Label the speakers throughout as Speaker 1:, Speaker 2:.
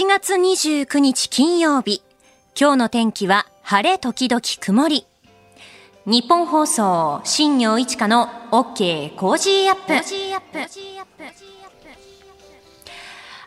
Speaker 1: 7月29日金曜日。今日の天気は晴れ時々曇り。ニッポン放送、新行市佳の OK Cozy up。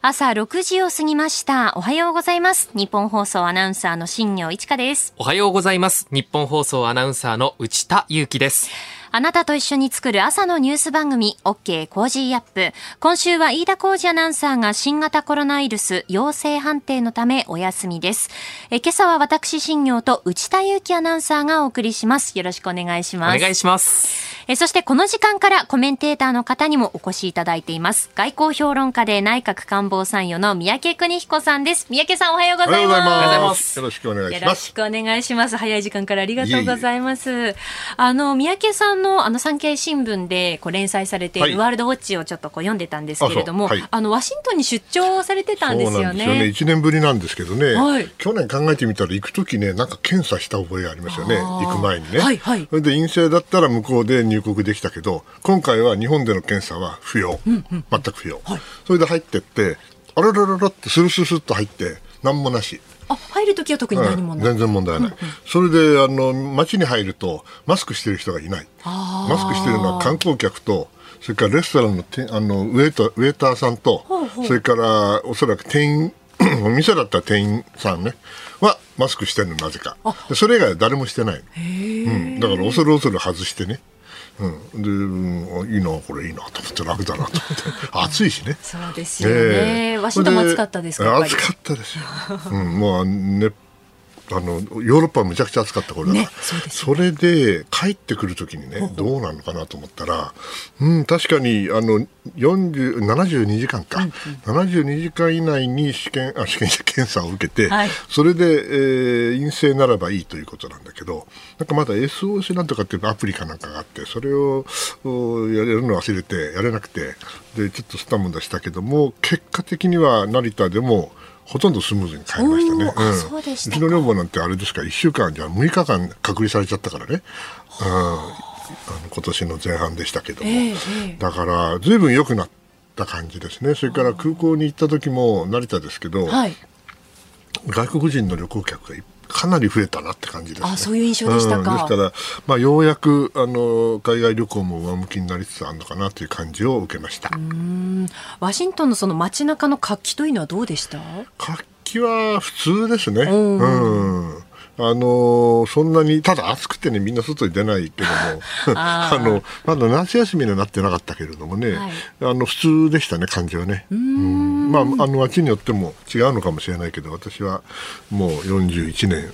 Speaker 1: 朝6時を過ぎました。おはようございます。ニッポン放送アナウンサーの新行市佳です。
Speaker 2: おはようございます。ニッポン放送アナウンサーの内田雄基です。
Speaker 1: あなたと一緒に作る朝のニュース番組 OK Cozy up。今週は飯田浩二アナウンサーが新型コロナウイルス陽性判定のためお休みです。え今朝は私新業と内田祐樹アナウンサーがお送りします。よろしくお願いし
Speaker 2: お
Speaker 1: ます。
Speaker 2: 願いします。
Speaker 1: えそしてこの時間からコメンテーターの方にもお越しいただいています。外交評論家で内閣官房参与の三宅邦彦さんです。三宅さんおはようございます。
Speaker 3: おはようございま。
Speaker 2: ますす
Speaker 3: よろしくお願いし
Speaker 1: よ
Speaker 3: ます。
Speaker 1: ろしくお願いします。早い時間からありがとうございます。あの、三宅さんの、あの、産経新聞で、こう、連載されてい
Speaker 3: はい
Speaker 1: るワールドウォッチをちょっとこう読んでたんですけれども、あ,、
Speaker 3: あそうはい
Speaker 1: の、ワシントンに出張されてたんですよ
Speaker 3: そうなんですよね。
Speaker 1: ね。
Speaker 3: 一年ぶりなんですけどね、
Speaker 1: はい
Speaker 3: 去年考えてみたら行くときね、なんか検査した覚えがありますよね。行く前にね。
Speaker 1: はいはい
Speaker 3: それで陰性だったら向こうで入国できたけど、今回は日本での検査は不要。全く不要、それで入ってって、あららららってスルスルスルっと入って、何もなし。
Speaker 1: あ、入るときは特に何もない。
Speaker 3: うん全然問題ない、それであの街に入るとマスクしてる人がいない。マスクしてるのは観光客とそれからレストランのてあのウェイターウェイターさんとそれからおそらく店員 お店だったら店員さんねはマスクしてるのなぜか。でそれ以外は誰もしてないの、うん、だから恐る恐る外してねうん、で、うん、いいなこれいいなと思って楽だなと思って。暑いしね。
Speaker 1: そうですよね。ワシントンも暑かったですか
Speaker 3: 暑かったですよ。うん、もうね、あのヨーロッパはむちゃくちゃ暑かった頃だから、
Speaker 1: ねそうですよ
Speaker 3: それで帰ってくるときにね、どうなのかなと思ったら、うん、確かにあの40 72時間か、72時間以内に試験あ試験検査を受けて、
Speaker 1: はい。
Speaker 3: それで、えー陰性ならばいいということなんだけど、なんかまだ SOC なんとかっていうアプリかなんかがあって、それをおやるの忘れて、やれなくて、でちょっとスタム出したけども、結果的には成田でも、ほとんどスムーズに帰りましたね。
Speaker 1: うでしたか。
Speaker 3: ちの女房なんてあれですから、1週間じゃ6日間隔離されちゃったからね。うん、あの今年の前半でしたけども、
Speaker 1: ええええ。
Speaker 3: だから随分良くなった感じですね。それから空港に行った時も成田ですけど、
Speaker 1: はい。
Speaker 3: 外国人の旅行客がいかなり増えたなって感じですね。
Speaker 1: あそういう印象でしたか
Speaker 3: うんですから、まあ、ようやくあの海外旅行も上向きになりつつあるのかなという感じを受けました。
Speaker 1: ワシントンのその街中の活気というのはどうでした？
Speaker 3: 活気は普通ですね。
Speaker 1: ん
Speaker 3: うん。あのそんなにただ暑くてねみんな外に出ないけども
Speaker 1: あ
Speaker 3: のまだ夏休みにはなってなかったけれどもね、
Speaker 1: はい。
Speaker 3: あの普通でしたね感じはね。うん。まああの街によっても違うのかもしれないけど私はもう41年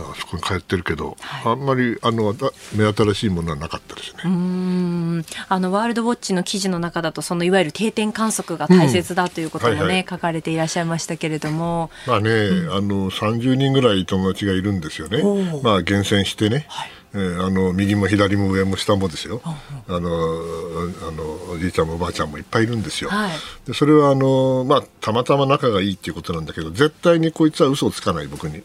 Speaker 3: あそこに通ってるけど、あんまりあのあ目新しいものはなかったですね。
Speaker 1: うん。あのワールドウォッチの記事の中だとそのいわゆる定点観測が大切だということもね、
Speaker 3: はいはい。
Speaker 1: 書かれていらっしゃいましたけれども。
Speaker 3: まあね、あの30人ぐらい友達がいるんですよね。まあ厳選してね、
Speaker 1: はい
Speaker 3: えーあの右も左も上も下もですよ。あのあのおじいちゃんもおばあちゃんもいっぱいいるんですよ。
Speaker 1: はい
Speaker 3: でそれはあのまあたまたま仲がいいっていうことなんだけど、絶対にこいつは嘘をつかない僕に。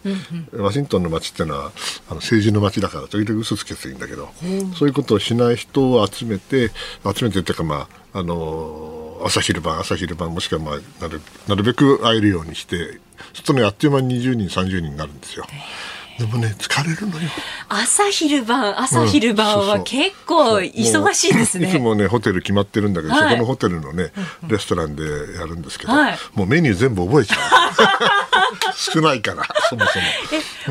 Speaker 3: ワシントンの街ってのはあの政治の街だから時々嘘つけていいんだけど、そういうことをしない人を集めて集めてっていうかまああの朝昼晩朝昼晩もしくはまあなるなるべく会えるようにしてそうするとねあっという間に20人30人になるんですよ。でもね疲れるのよ。
Speaker 1: 朝昼晩朝昼晩は結構忙しいですね、
Speaker 3: いつもねホテル決まってるんだけど、
Speaker 1: はい。
Speaker 3: そこのホテルのねレストランでやるんですけど、
Speaker 1: はい。
Speaker 3: もうメニュー全部覚えちゃう少ないから。そもそも。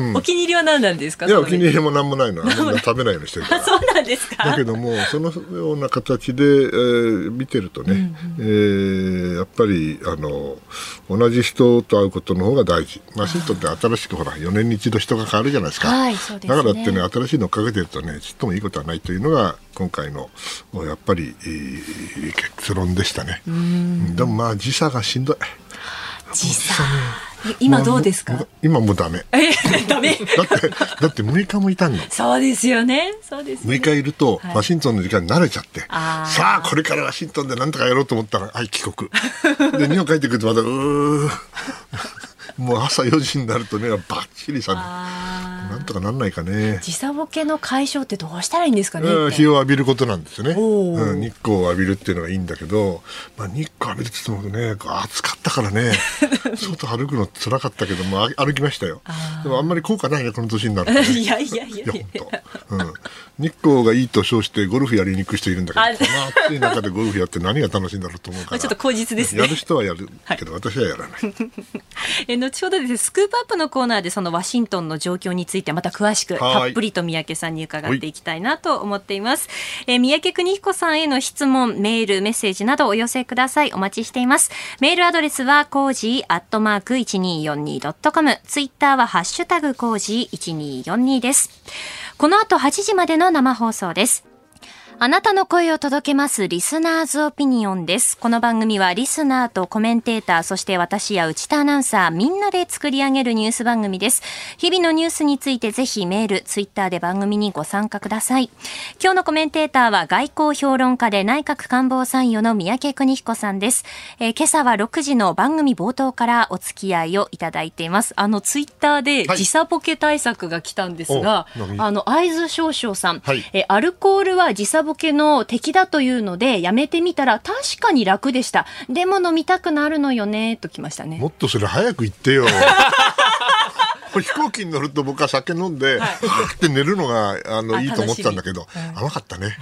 Speaker 1: えお気に入りは何なんですか？
Speaker 3: いやお気に入りも何もないの。みんな食べないようにしてるか
Speaker 1: あ
Speaker 3: ら
Speaker 1: そうなんですか？
Speaker 3: だけどもそのような形で、えー見てるとね、えーやっぱりあの同じ人と会うことの方が大事。ワシントンって新しくほら4年に一度人が変わるじゃないですか、
Speaker 1: はいそうですね。
Speaker 3: だからってね新しいのをかけてるとねちっともいいことはないというのが今回のやっぱり、えー結論でしたね。でもまあ時差がしんどい。
Speaker 1: 時差 今どうですか？
Speaker 3: も今もうダメ。
Speaker 1: え ダメ。
Speaker 3: だってだって6日もいたんの
Speaker 1: そうですよね。そうですね。
Speaker 3: 6日いると、
Speaker 1: はい。
Speaker 3: ワシントンの時間に慣れちゃって。
Speaker 1: あー。
Speaker 3: さあこれからワシントンで何とかやろうと思ったらはい帰国。で日本帰ってくるとまたうーもう朝4時になると目がバッチリ覚め
Speaker 1: あ
Speaker 3: なんとかなんないかね。
Speaker 1: 時差ボケの解消ってどうしたらいいんですかね。
Speaker 3: 日を浴びることなんですよね。うん、日光を浴びるっていうのがいいんだけど、まあ、日光浴びるって言ってもね、暑かったからね、外歩くの辛かったけども、歩きましたよ。でもあんまり効果ないね、この年になると、ね。
Speaker 1: いやいやいやいや。いや
Speaker 3: うん、日光がいいと称してゴルフやりに行く人いるんだけど、この暑い中でゴルフやって何が楽しいんだろうと思うから。
Speaker 1: ちょっと口実ですね。
Speaker 3: やる人はやるけど、はい、私はやらない。
Speaker 1: え後ほどですね、スクープアップのコーナーでそのワシントンの状況についてまた詳しくたっぷりと三宅さんに伺っていきたいなと思っています。えー、三宅邦彦さんへの質問、メール、メッセージなどお寄せください。お待ちしています。メールアドレスは cozy アットマーク 1242.com。ツイッターはハッシュタグ cozy1242です。この後8時までの生放送です。あなたの声を届けますリスナーズオピニオンです。この番組はリスナーとコメンテーター、そして私や内田アナウンサー、みんなで作り上げるニュース番組です。日々のニュースについてぜひメール、ツイッターで番組にご参加ください。今日のコメンテーターは外交評論家で内閣官房参与の宮家邦彦さんです。えー、今朝は6時の番組冒頭からお付き合いをいただいています。あの、ツイッターで時差ボケ対策が来たんですが、はい、あの、合図少々さん、はい、えー、アルコールは時差ボケの敵だというので、やめてみたら確かに楽でした。でも飲みたくなるのよね、ときましたね。
Speaker 3: もっとそれ早く言ってよ。飛行機に乗ると僕は酒飲んで、はい、って寝るのがあのいいと思ってたんだけど、甘かったね。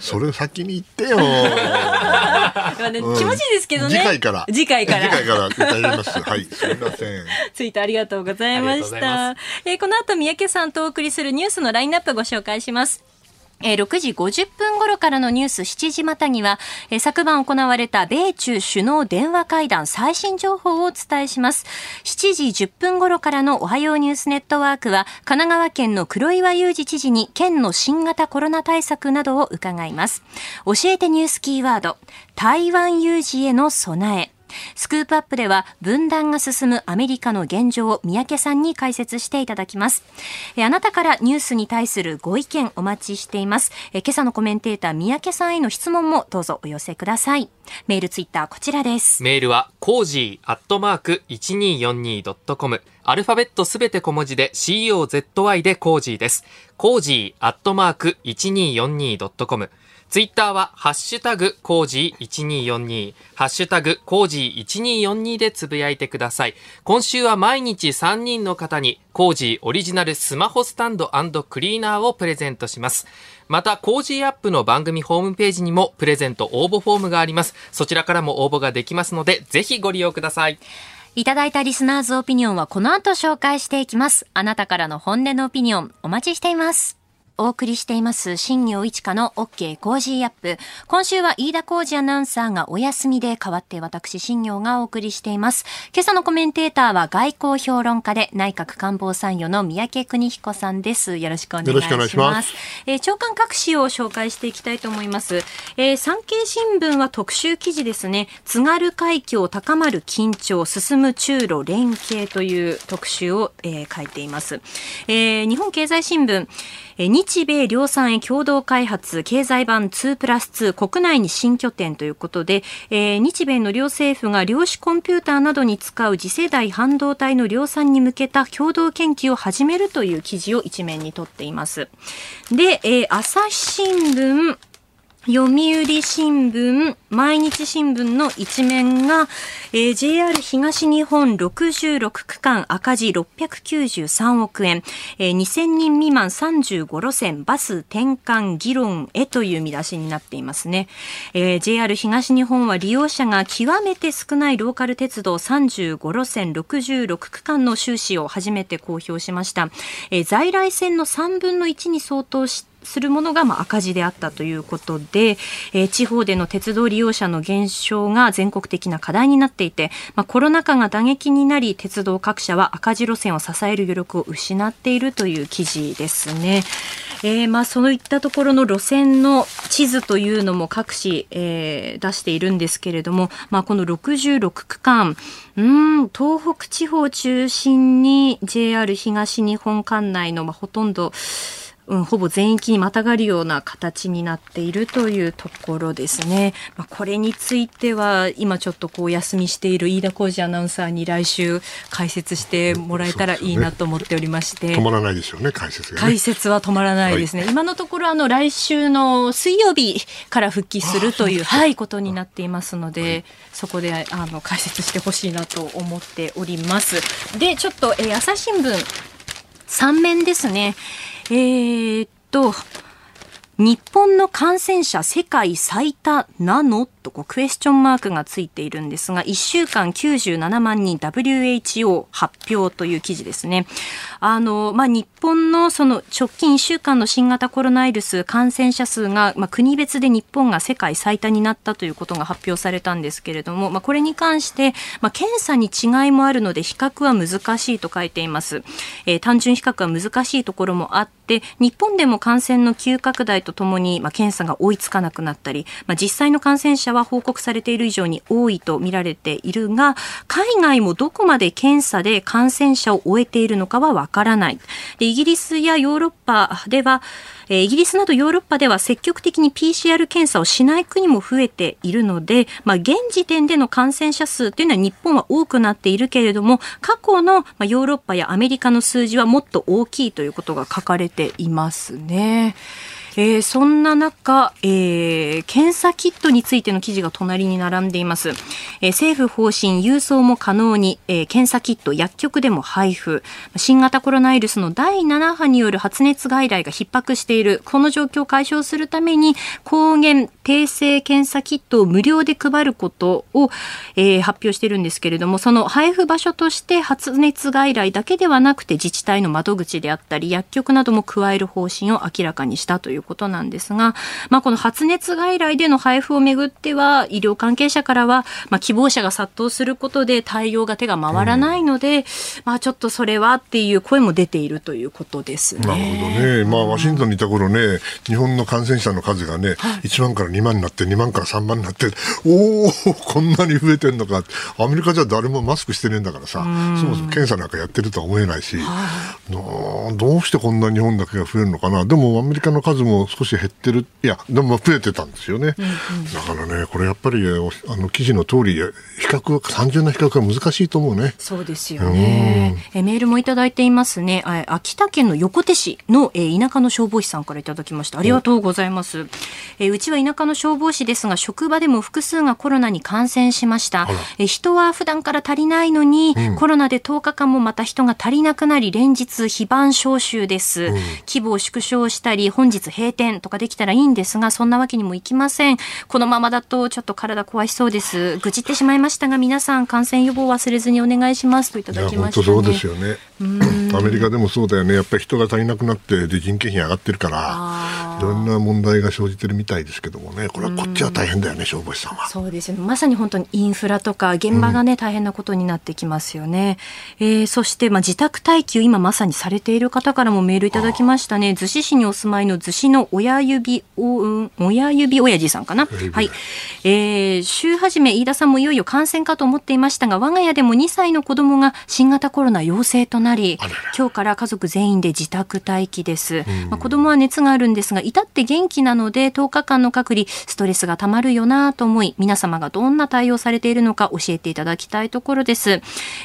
Speaker 3: それ先に言ってよ。
Speaker 1: ね、気持ちいいですけどね。
Speaker 3: 次回から。
Speaker 1: 次回から。
Speaker 3: 次回から歌います。はい、すみません。
Speaker 1: ツイートありがとうございました。えー、この後三宅さんとお送りするニュースのラインナップご紹介します。え6時50分頃からのニュース7時またには、え昨晩行われた米中首脳電話会談最新情報をお伝えします。7時10分頃からのおはようニュースネットワークは、神奈川県の黒岩祐二知事に県の新型コロナ対策などを伺います。教えてニュースキーワード、台湾有事への備え。スクープアップでは分断が進むアメリカの現状を宮家さんに解説していただきます。あなたからニュースに対するご意見お待ちしています。今朝のコメンテーター宮家さんへの質問もどうぞお寄せください。メールツイッターこちらです。
Speaker 2: メールは cozy アットマーク 1242.com アルファベットすべて小文字で COZY で cozy です。cozy アットマーク 1242.com ツイッターは、ハッシュタグ、 cozy1242、ハッシュタグ、 cozy1242でつぶやいてください。今週は毎日3人の方に、 Cozy オリジナルスマホスタンドクリーナーをプレゼントします。また、 Cozy up の番組ホームページにもプレゼント応募フォームがあります。そちらからも応募ができますので、ぜひご利用ください。
Speaker 1: いただいたリスナーズオピニオンはこの後紹介していきます。あなたからの本音のオピニオンお待ちしています。お送りしています新業一華の OK コージーアップ。今週は飯田浩司アナウンサーがお休みで代わって私新行がお送りしています。今朝のコメンテーターは外交評論家で内閣官房参与の宮家邦彦さんです。よろしくお願いします。よろしくお願いします。えー、朝刊各紙を紹介していきたいと思います。えー、産経新聞は特集記事ですね。津軽海峡高まる緊張、進む中ロ連携という特集を、えー、書いています。えー、日本経済新聞、日米量産へ共同開発経済版2プラス2国内に新拠点ということで、えー、日米の両政府が量子コンピューターなどに使う次世代半導体の量産に向けた共同研究を始めるという記事を一面に取っています。で、えー、朝日新聞読売新聞、毎日新聞の一面が、えー、JR 東日本66区間赤字693億円、えー、2000人未満35路線バス転換議論へという見出しになっていますね、えー、JR 東日本は利用者が極めて少ないローカル鉄道35路線66区間の収支を初めて公表しました、えー、在来線の3分の1に相当してするものがまあ赤字であったということで、えー、地方での鉄道利用者の減少が全国的な課題になっていて、まあ、コロナ禍が打撃になり鉄道各社は赤字路線を支える余力を失っているという記事ですね。えー、まあそういったところの路線の地図というのも各紙、えー、出しているんですけれども、まあ、この66区間うん東北地方を中心に JR 東日本管内の、まあ、ほとんどうん、ほぼ全域にまたがるような形になっているというところですね。まあ、これについては、今ちょっとこう休みしている飯田浩二アナウンサーに来週解説してもらえたらいいなと思っておりまして。
Speaker 3: ね、止まらないですよね、解説
Speaker 1: が、ね、解説は止まらないですね。はい、今のところ、あの、来週の水曜日から復帰するという、はい、ことになっていますので、はい、そこで、あの、解説してほしいなと思っております。で、ちょっと、えー、朝日新聞、3面ですね。えー、っと、日本の感染者世界最多なの？とこうクエスチョンマークがついているんですが、1週間97万人 WHO 発表という記事ですね。あの、まあ、日本のその直近1週間の新型コロナウイルス感染者数が、まあ、国別で日本が世界最多になったということが発表されたんですけれども、まあ、これに関して、まあ、検査に違いもあるので比較は難しいと書いています。えー、単純比較は難しいところもあって、日本でも感染の急拡大とともに、まあ、検査が追いつかなくなったり、まあ、実際の感染者は報告されている以上に多いと見られているが、海外もどこまで検査で感染者を終えているのかはわからない。でイギリスやヨーロッパでは、イギリスなどヨーロッパでは積極的に PCR 検査をしない国も増えているので、まあ、現時点での感染者数というのは日本は多くなっているけれども、過去のヨーロッパやアメリカの数字はもっと大きいということが書かれていますね。えー、そんな中、えー、検査キットについての記事が隣に並んでいます。えー、政府方針、郵送も可能に、えー、検査キット薬局でも配布。新型コロナウイルスの第7波による発熱外来が逼迫している。この状況を解消するために、抗原定性検査キットを無料で配ることを、えー、発表しているんですけれども、その配布場所として発熱外来だけではなくて自治体の窓口であったり、薬局なども加える方針を明らかにしたといういうことなんですが、まあ、この発熱外来での配布をめぐっては、医療関係者からは、まあ、希望者が殺到することで対応が手が回らないので、うん、まあ、ちょっとそれはっていう声も出ているということですね。
Speaker 3: なるほどね。まあ、ワシントンにいた頃ね、日本の感染者の数がね、はい、1万から2万になって、2万から3万になって、おお、こんなに増えてんのか。アメリカじゃ誰もマスクしてねえんだからさ、そもそも検査なんかやってるとは思えないし、はい、どうしてこんな日本だけが増えるのかな。でもアメリカの数もも少し減ってる、いや、でも増えてたんですよね。うんうん、だからね、これやっぱりあの記事の通り、比較、単純な比較は難しいと思うね。
Speaker 1: そうですよね。えメールもいただいていますね。秋田県の横手市の、え田舎の消防士さんからいただきました。ありがとうございます。えうちは田舎の消防士ですが、職場でも複数がコロナに感染しました。え人は普段から足りないのに、うん、コロナで10日間もまた人が足りなくなり、連日非番招集です。うん、規模を縮小したり、本日閉店とかできたらいいんですが、そんなわけにもいきません。このままだとちょっと体壊しそうです。愚痴ってしまいましたが、皆さん感染予防忘れずにお願いしますといただきました、ね、
Speaker 3: そうですよね。アメリカでもそうだよね。やっぱり人が足りなくなって、で人件費上がってるから、いろんな問題が生じてるみたいですけどもね、これはこっちは大変だよね、消防士さんは。
Speaker 1: そうですね。まさに本当にインフラとか現場がね、大変なことになってきますよね。えー、そして、まあ、自宅待機を今まさにされている方からもメールいただきましたね。逗子市にお住まいの逗子の親指お、うん、親指親父さんかな？はい。えー、週始め、飯田さんもいよいよ感染かと思っていましたが、我が家でも2歳の子供が新型コロナ陽性となり、今日から家族全員で自宅待機です。まあ、子供は熱があるんですが、至って元気なので、10日間の隔離、ストレスがたまるよなと思い、皆様がどんな対応されているのか教えていただきたいところです。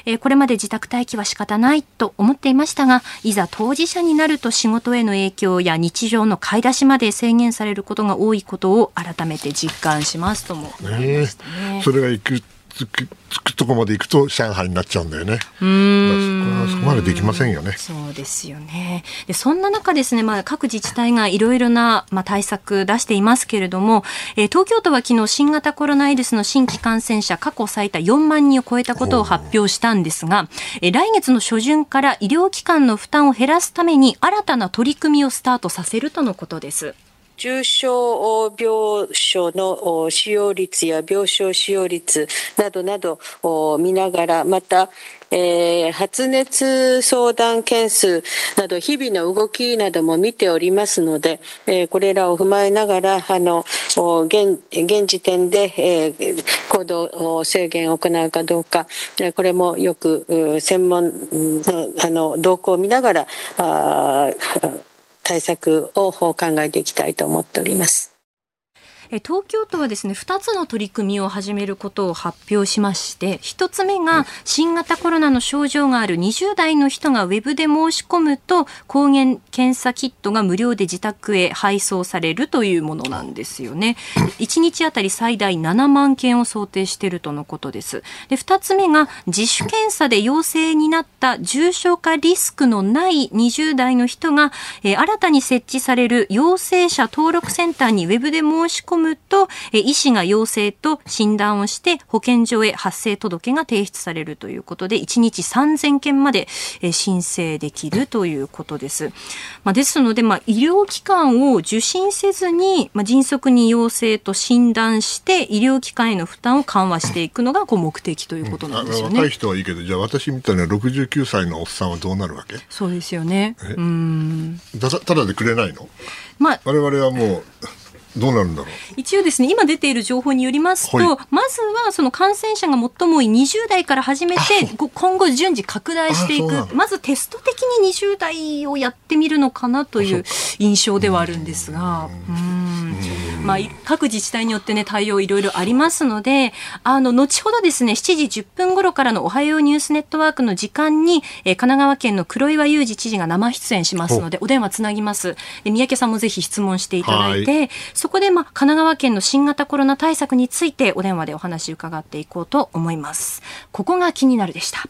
Speaker 1: えー、これまで自宅待機は仕方ないと思っていましたが、いざ当事者になると仕事への影響や日常の買い出しまで制限されることが多いことを改めて実感しますともね、
Speaker 3: ね、それがいくつくつくとこまで行くと上海になっちゃうんだよね。うん。そこまでできませんよね。
Speaker 1: そうですよね。でそんな中ですね、まあ各自治体がいろいろなまあ対策出していますけれども、えー、東京都は昨日新型コロナウイルスの新規感染者過去最多4万人を超えたことを発表したんですが、えー、来月の初旬から医療機関の負担を減らすために新たな取り組みをスタートさせるとのことです。
Speaker 4: 重症病床の使用率や病床使用率などなどを見ながら、また、えー、発熱相談件数など日々の動きなども見ておりますので、えー、これらを踏まえながらあの現現時点で、えー、行動制限を行うかどうかこれもよく専門のあの動向を見ながらあ対策を考えていきたいと思っております。
Speaker 1: 東京都はですね2つの取り組みを始めることを発表しまして1つ目が新型コロナの症状がある20代の人がウェブで申し込むと抗原検査キットが無料で自宅へ配送されるというものなんですよね。1日あたり最大7万件を想定しているとのことです。で2つ目が自主検査で陽性になった重症化リスクのない20代の人が、えー、新たに設置される陽性者登録センターにウェブで申し込むと、え医師が陽性と診断をして保健所へ発生届が提出されるということで、1日3000件まで、え申請できるということです。まあ、ですので、まあ、医療機関を受診せずに、まあ、迅速に陽性と診断して、医療機関への負担を緩和していくのがこう目的ということなんですよね。
Speaker 3: 若い人はいいけど、じゃあ私みたいな69歳のおっさんはどうなるわけ？
Speaker 1: そうですよね。うん
Speaker 3: ただでくれないの、まあ、我々はもうどうなるんだろう？
Speaker 1: 一応ですね今出ている情報によりますと、はい、まずはその感染者が最も多い20代から始めて今後順次拡大していく。まずテスト的に20代をやってみるのかなという印象ではあるんですが。まあ、各自治体によってね対応いろいろありますのであの後ほどですね7時10分頃からのおはようニュースネットワークの時間に、えー、神奈川県の黒岩祐二知事が生出演しますのでお電話つなぎますで三宅さんもぜひ質問していただいてそこで、まあ、神奈川県の新型コロナ対策についてお電話でお話伺っていこうと思います。ここが気になるでした。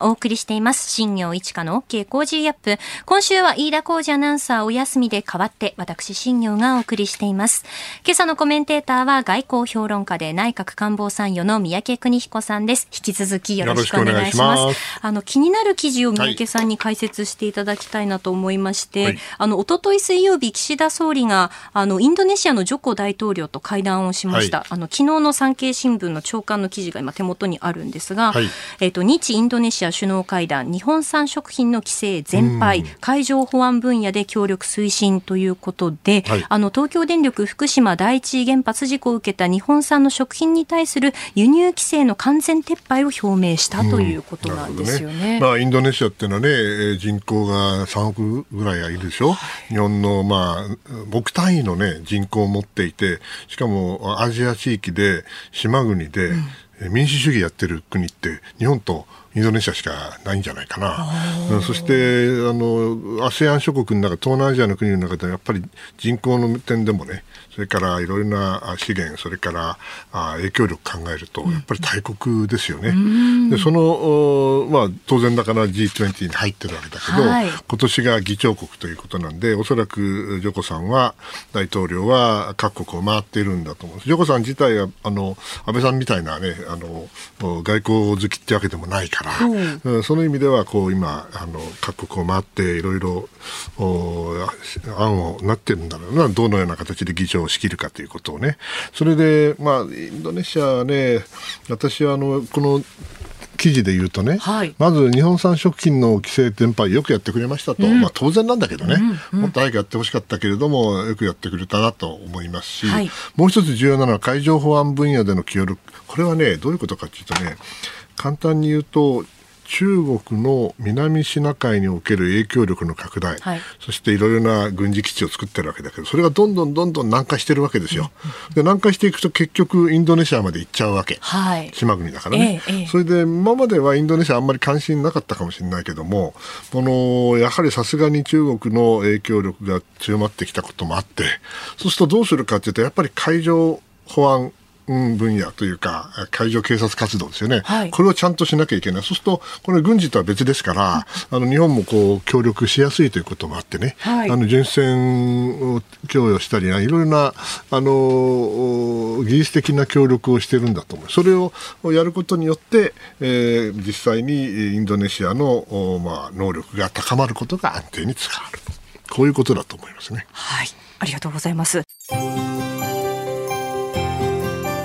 Speaker 1: お送りしています。新業一華の OK 工事アップ。今週は飯田工事アナウンサーお休みで代わって、私新業がお送りしています。今朝のコメンテーターは外交評論家で内閣官房参与の三宅邦彦さんです。引き続きよろしくお願いします。ますあの、気になる記事を三宅さんに解説していただきたいなと思いまして、はい、あの、おととい水曜日、岸田総理が、あの、インドネシアのジョコ大統領と会談をしました。はい、あの、昨日の産経新聞の長官の記事が今手元にあるんですが、はい、えっ、と、日インドネシア首脳会談日本産食品の規制全廃、海上保安分野で協力推進ということで、はい、あの東京電力福島第一原発事故を受けた日本産の食品に対する輸入規制の完全撤廃を表明したということなんですよね。
Speaker 3: ねまあ、インドネシアっていうのはね人口が3億ぐらいはいるでしょ、はい、日本の、まあ、億単位の、ね、人口を持っていてしかもアジア地域で島国で、うん、民主主義やってる国って日本とインドネシアしかないんじゃないかな。そして、あの、ASEAN 諸国の中、東南アジアの国の中でやっぱり人口の点でもね、それからいろいろな資源、それから影響力考えると、やっぱり大国ですよね。うん、でその、まあ、当然だから G20 に入ってるわけだけど、はい、今年が議長国ということなんで、おそらくジョコさんは、大統領は各国を回っているんだと思う。ジョコさん自体は、あの、安倍さんみたいなね、あの、外交好きってわけでもないから、うん、その意味では、こう、今、あの、各国を回っていろいろ、案をなってるんだろうな、どのような形で議長を仕切るかということをね。それで、まあ、インドネシアはね、私はあの、この、記事で言うとね、はい、まず日本産食品の規制転廃よくやってくれましたと、うん、まあ、当然なんだけどね、うんうん、もっと早くやってほしかったけれどもよくやってくれたなと思いますし、はい、もう一つ重要なのは海上保安分野での協力これはねどういうことかというとね簡単に言うと中国の南シナ海における影響力の拡大、はい、そしていろいろな軍事基地を作ってるわけだけどそれがどんどんどんどん南下してるわけですよ。で南下していくと結局インドネシアまで行っちゃうわけ、はい、島国だからね、ええ、それで今まではインドネシアあんまり関心なかったかもしれないけどもこのやはりさすがに中国の影響力が強まってきたこともあってそうするとどうするかというとやっぱり海上保安分野というか、海上警察活動ですよね、はい、これをちゃんとしなきゃいけない、そうすると、これ、軍事とは別ですから、あの日本もこう協力しやすいということもあってね、はい、あの巡視船を供与したり、いろいろなあの技術的な協力をしてるんだと思う、それをやることによって、えー、実際にインドネシアの、まあ、能力が高まることが安定につながる、こういうことだと思いますね。
Speaker 1: はい。ありがとうございます。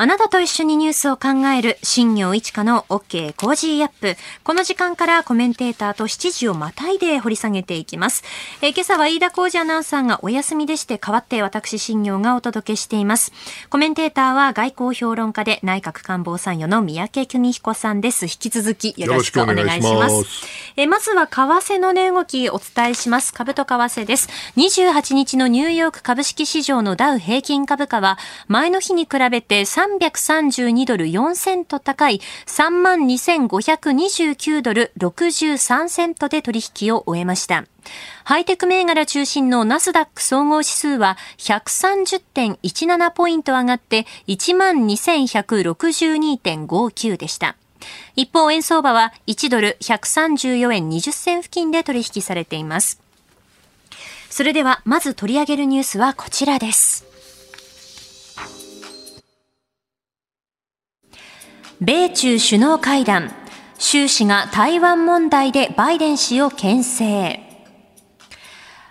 Speaker 1: あなたと一緒にニュースを考える新業一華の OK コージーアップ。この時間からコメンテーターと7時をまたいで掘り下げていきます。えー、今朝は飯田浩司アナウンサーがお休みでして代わって私新行がお届けしています。コメンテーターは外交評論家で内閣官房参与の三宅邦彦さんです。引き続きよろしくお願いします。ますえー、まずは為替の値動きお伝えします。株と為替です。28日のニューヨーク株式市場のダウ平均株価は前の日に比べて3 332ドル4セント高い32,529ドル63セントで取引を終えました。ハイテク銘柄中心のナスダック総合指数は130.17ポイント上がって12,162.59でした。一方、円相場は1ドル134円20銭付近で取引されています。それでは、まず取り上げるニュースはこちらです。米中首脳会談、習氏が台湾問題でバイデン氏を牽制。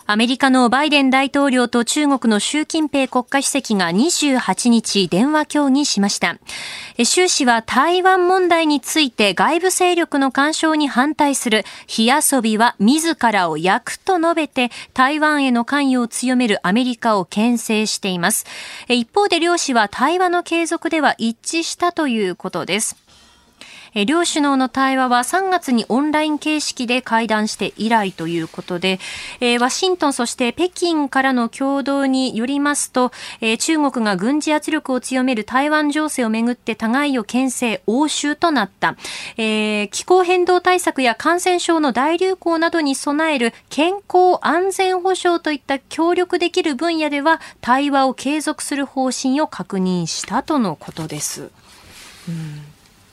Speaker 1: アメリカのバイデン大統領と中国の習近平国家主席が28日電話協議しました。習氏は台湾問題について外部勢力の干渉に反対する火遊びは自らを焼くと述べて台湾への関与を強めるアメリカを牽制しています。一方で両氏は対話の継続では一致したということです。え両首脳の対話は3月にオンライン形式で会談して以来ということで、えワシントンそして北京からの共同によりますと、え中国が軍事圧力を強める台湾情勢をめぐって互いを牽制、応酬となった、えー、気候変動対策や感染症の大流行などに備える健康安全保障といった協力できる分野では対話を継続する方針を確認したとのことです。うん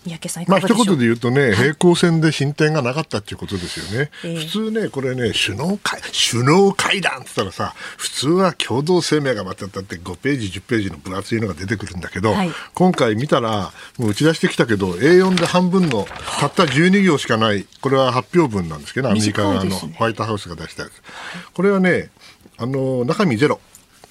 Speaker 3: 三宅さんまあ一言で言うとね、平行線で進展がなかったっていうことですよね。えー、普通ね、これね、首脳会、首脳会談って言ったらさ、普通は共同声明がまただって5ページ、10ページの分厚いのが出てくるんだけど、はい、今回見たら、もう打ち出してきたけど、A4 で半分のたった12行しかない、これは発表文なんですけど、アメリカ側のホワイトハウスが出したやつ。これはね、あの、中身ゼロ。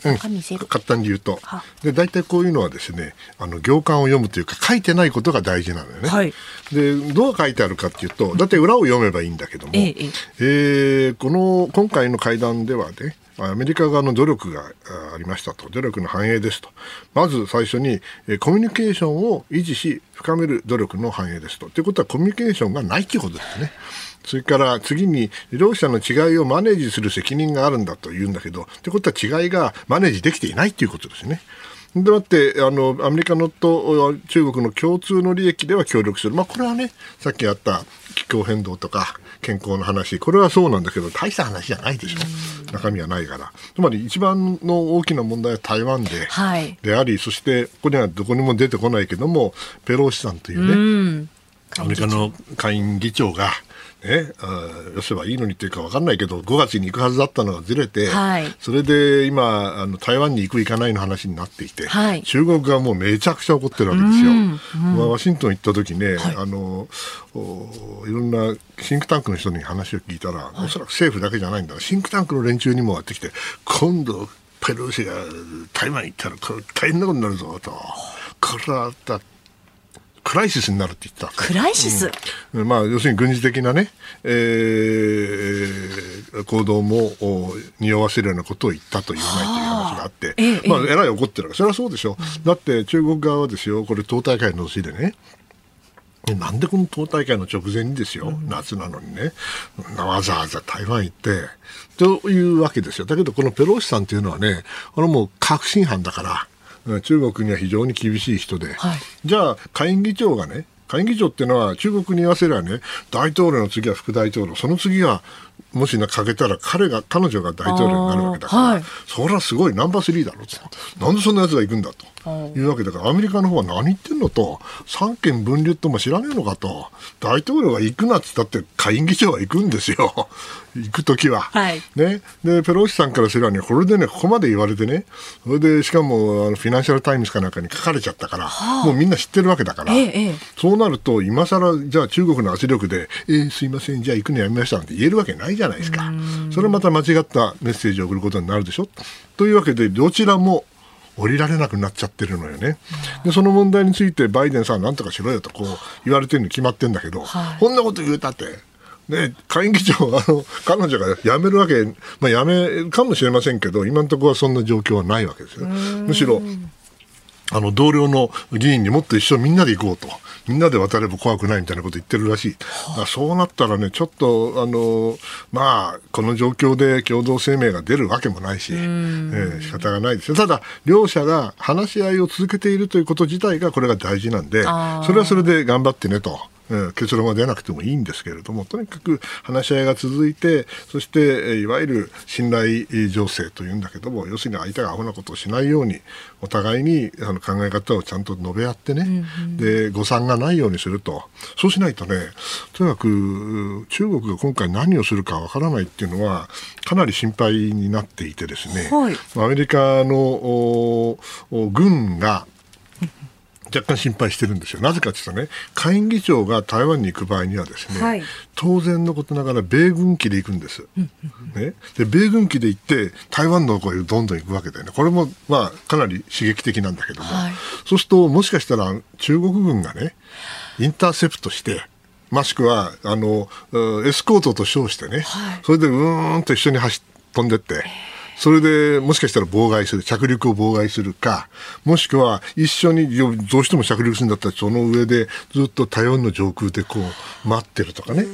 Speaker 3: うん、簡単に言うと。で大体こういうのはですねあの行間を読むというか書いてないことが大事なのよね、はい、でどう書いてあるかっていうとだって裏を読めばいいんだけども、えええー、この今回の会談ではねアメリカ側の努力がありましたと、努力の反映ですと。まず最初に、コミュニケーションを維持し、深める努力の反映ですと。ということは、コミュニケーションがないということですね。それから次に、両者の違いをマネージする責任があるんだと言うんだけど、ということは違いがマネージできていないということですね。でもってあのアメリカのと中国の共通の利益では協力する、まあ、これはねさっきあった気候変動とか健康の話。これはそうなんだけど大した話じゃないでしょ。中身はないから。つまり一番の大きな問題は台湾で,、はい、でありそしてここにはどこにも出てこないけどもペロシさんというねアメリカの下院議長がね、よせばいいのにっていうか分かんないけど5月に行くはずだったのがずれて、はい、それで今あの台湾に行く行かないの話になっていて、はい、中国側もめちゃくちゃ怒ってるわけですよ。うんまあ、ワシントン行った時ね、はい、あのいろんなシンクタンクの人に話を聞いたら、おそらく政府だけじゃないんだシンクタンクの連中にもやってきて今度ペロシが台湾行ったら大変なことになるぞと。これはだってクライシスになるって言った。
Speaker 1: クライシス、
Speaker 3: うん、まあ、要するに軍事的なね、えー、行動も匂わせるようなことを言ったと言わないという話があって、ええ、まあ、えらい怒ってるそれはそうでしょ。う、うん、だって中国側はですよ、これ党大会の年でね、なんでこの党大会の直前にですよ、うん、夏なのにね、わざわざ台湾行って、というわけですよ。だけどこのペロシさんっていうのはね、これもう確信犯だから、中国には非常に厳しい人で、はい、じゃあ下院議長がね下院議長っていうのは中国に言わせればね、大統領の次は副大統領、その次はもしかけたら彼が、彼女が大統領になるわけだから、はい、それはすごいナンバースリーだろう。と。なんでそんな奴が行くんだと。い。うわけだから、アメリカの方は何言ってんのと、三権分立も知らねえのかと、大統領が行くなって言ったって、下院議長は行くんですよ。行くときは、はい、ね。で、ペロシさんからすればね、これでね、ここまで言われてね、それで、しかも、あのフィナンシャルタイムズかなんかに書かれちゃったから、はあ、もうみんな知ってるわけだから、ええ、そうなると、今更、じゃあ中国の圧力で、えー、すいません、じゃあ行くのやめましたなんて言えるわけないじゃないですか。それはまた間違ったメッセージを送ることになるでしょ。というわけで、どちらも降りられなくなっちゃってるのよね。で、その問題についてバイデンさんなんとかしろよとこう言われてるに決まってんだけど、はい、こんなこと言うたって、ね、下院議長、あの、彼女が辞めるわけ、まあ辞めるかもしれませんけど、今のところはそんな状況はないわけですよ。むしろ、あの、同僚の議員にもっと一緒みんなで行こうと。みんなで渡れば怖くないみたいなこと言ってるらしい。そうなったらね、ちょっと、あの、まあ、この状況で共同声明が出るわけもないし、えー、仕方がないですよ。ただ、両者が話し合いを続けているということ自体がこれが大事なんで、それはそれで頑張ってねと。結論が出なくてもいいんですけれどもとにかく話し合いが続いてそしていわゆる信頼情勢というんだけども要するに相手がアホなことをしないようにお互いにあの考え方をちゃんと述べ合ってね、うんうん、で誤算がないようにすると。そうしないとねとにかく中国が今回何をするかわからないっていうのはかなり心配になっていてですね、はい、アメリカの軍が若干心配してるんですよ。なぜかというとね、下院議長が台湾に行く場合にはですね、はい、当然のことながら米軍機で行くんです。ね、で米軍機で行って台湾の方へどんどん行くわけだよね。これもまあかなり刺激的なんだけども、はい、そうするともしかしたら中国軍がね、インターセプトして、もしくはあのエスコートと称してね、はい、それでうーんと一緒に走飛んでって。それでもしかしたら妨害する、着陸を妨害するか、もしくは一緒にどうしても着陸するんだったらその上でずっと台湾の上空でこう待ってるとかね、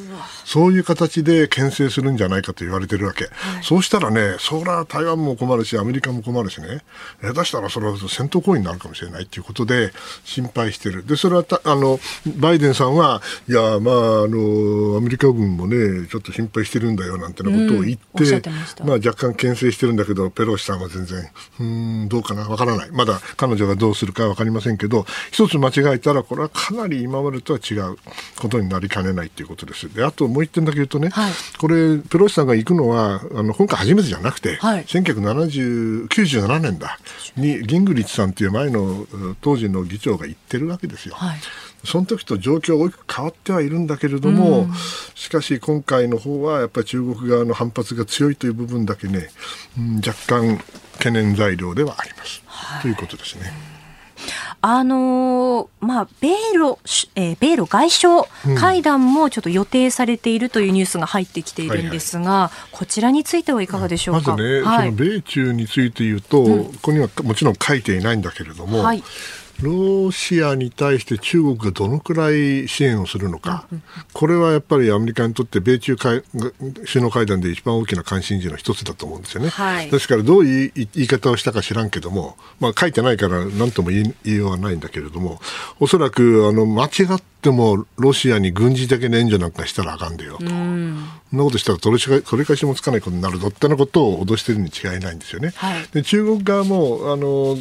Speaker 3: そういう形で牽制するんじゃないかと言われてるわけ。はい、そうしたらね、そりゃ台湾も困るし、アメリカも困るしね、下手したらそれは戦闘行為になるかもしれないということで心配してる。で、それはあの、バイデンさんは、いや、まあ、あの、アメリカ軍もね、ちょっと心配してるんだよなんてなことを言って、うん、まあ若干牽制してるんだけど、ペロシさんは全然、うん、どうかな、わからない。まだ彼女がどうするかわかりませんけど、一つ間違えたら、これはかなり今までとは違うことになりかねないということです。で、あともう一点だけ言うとね、はい、これ、ペロシさんが行くのは、あの、今回初めてじゃなくて、はい、1997年だ、に、ギングリッチさんという前の当時の議長が行ってるわけですよ。はいその時と状況は大きく変わってはいるんだけれども、うん、しかし今回の方はやっぱり中国側の反発が強いという部分だけね、うん、若干懸念材料ではあります。はい、ということですね。
Speaker 1: あのー、まあ、米ロ、えー、米ロ外相会談もちょっと予定されているというニュースが入ってきているんですが、はいはい、こちらについてはいかがでしょう
Speaker 3: か？まずね、はい、その米中について言うと、うん、ここにはもちろん書いていないんだけれども、はいロシアに対して中国がどのくらい支援をするのか、これはやっぱりアメリカにとって米中首脳会談で一番大きな関心事の一つだと思うんですよね。はい、ですからどういう言い方をしたか知らんけども、まあ、書いてないから何とも言いようがないんだけれども、おそらくあの間違ってもロシアに軍事的な援助なんかしたらあかんでよと。そんなことしたら取り取り返しもつかないことになるぞってなことを脅しているに違いないんですよね。はい、で中国側もあの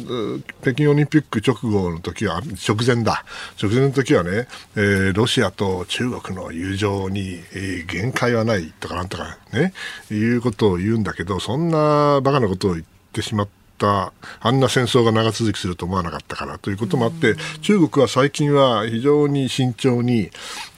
Speaker 3: 北京オリンピック直後の時は直前だ直前の時はね、えー、ロシアと中国の友情に、えー、限界はないとかなんとかねいうことを言うんだけどそんなバカなことを言ってしまってあんな戦争が長続きすると思わなかったからということもあって、中国は最近は非常に慎重に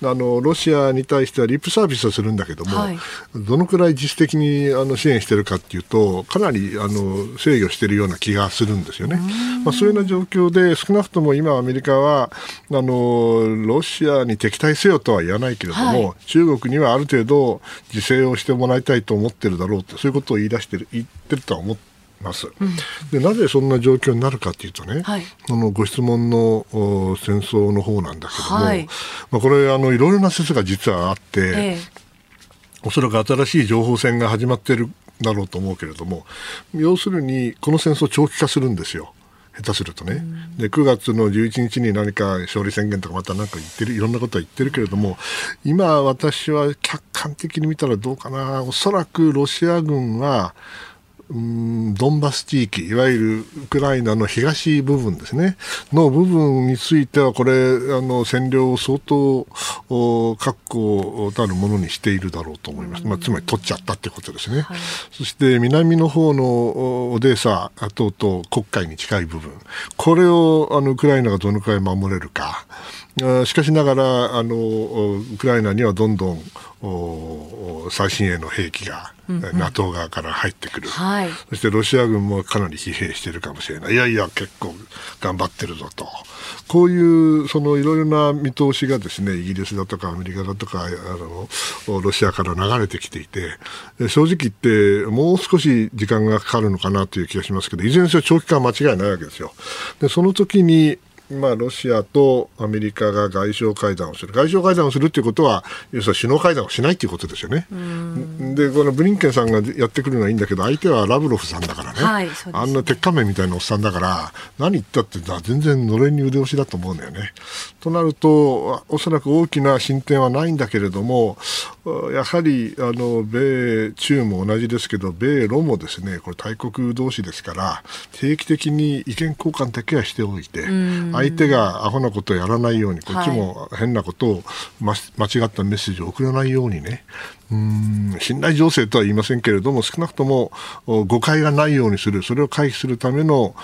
Speaker 3: あのロシアに対してはリップサービスをするんだけども、はい、どのくらい実質的にあの支援しているかというとかなりあの制御しているような気がするんですよね。まあ、そういうような状況で少なくとも今アメリカはあのロシアに敵対せよとは言わないけれども、はい、中国にはある程度自制をしてもらいたいと思ってるだろうとそういうことを言い出してる言ってるとは思ってます、でなぜそんな状況になるかというとね、はい、あのご質問の戦争の方なんだけども、はい、まあ、これあのいろいろな説が実はあって、ええ、おそらく新しい情報戦が始まっているだろうと思うけれども要するにこの戦争長期化するんですよ。下手するとね、で9月の11日に何か勝利宣言とかまた何か言ってるいろんなことは言ってるけれども今、私は客観的に見たらどうかな。おそらくロシア軍はうんドンバス地域、いわゆるウクライナの東部分ですね、の部分については、これ、あの占領を相当確固たるものにしているだろうと思います、まあ、つまり取っちゃったってことですね、はい、そして南の方のオデーサ等々、黒海に近い部分、これをあのウクライナがどのくらい守れるか。しかしながらあのウクライナにはどんどん最新鋭の兵器が、うんうん、NATO 側から入ってくる、はい、そしてロシア軍もかなり疲弊しているかもしれない。いやいや結構頑張ってるぞと。こういうそのいろいろな見通しがですねイギリスだとかアメリカだとかあのロシアから流れてきていて正直言ってもう少し時間がかかるのかなという気がしますけどいずれにせよ長期間間違いないわけですよ。でその時にまあ、ロシアとアメリカが外相会談をする、外相会談をするということは、要するに首脳会談をしないということですよね。で、このブリンケンさんがやってくるのはいいんだけど、相手はラブロフさんだからね、はい、ねあんな鉄仮面みたいなおっさんだから、何言ったって全然のれんに腕押しだと思うんだよね。となると、おそらく大きな進展はないんだけれども、やはりあの米中も同じですけど、米ロもですね、これ大国同士ですから、定期的に意見交換だけはしておいて、相手がアホなことをやらないように、こっちも変なことを、間違ったメッセージを送らないようにね、うん信頼情勢とは言いませんけれども、少なくとも誤解がないようにする、それを回避するための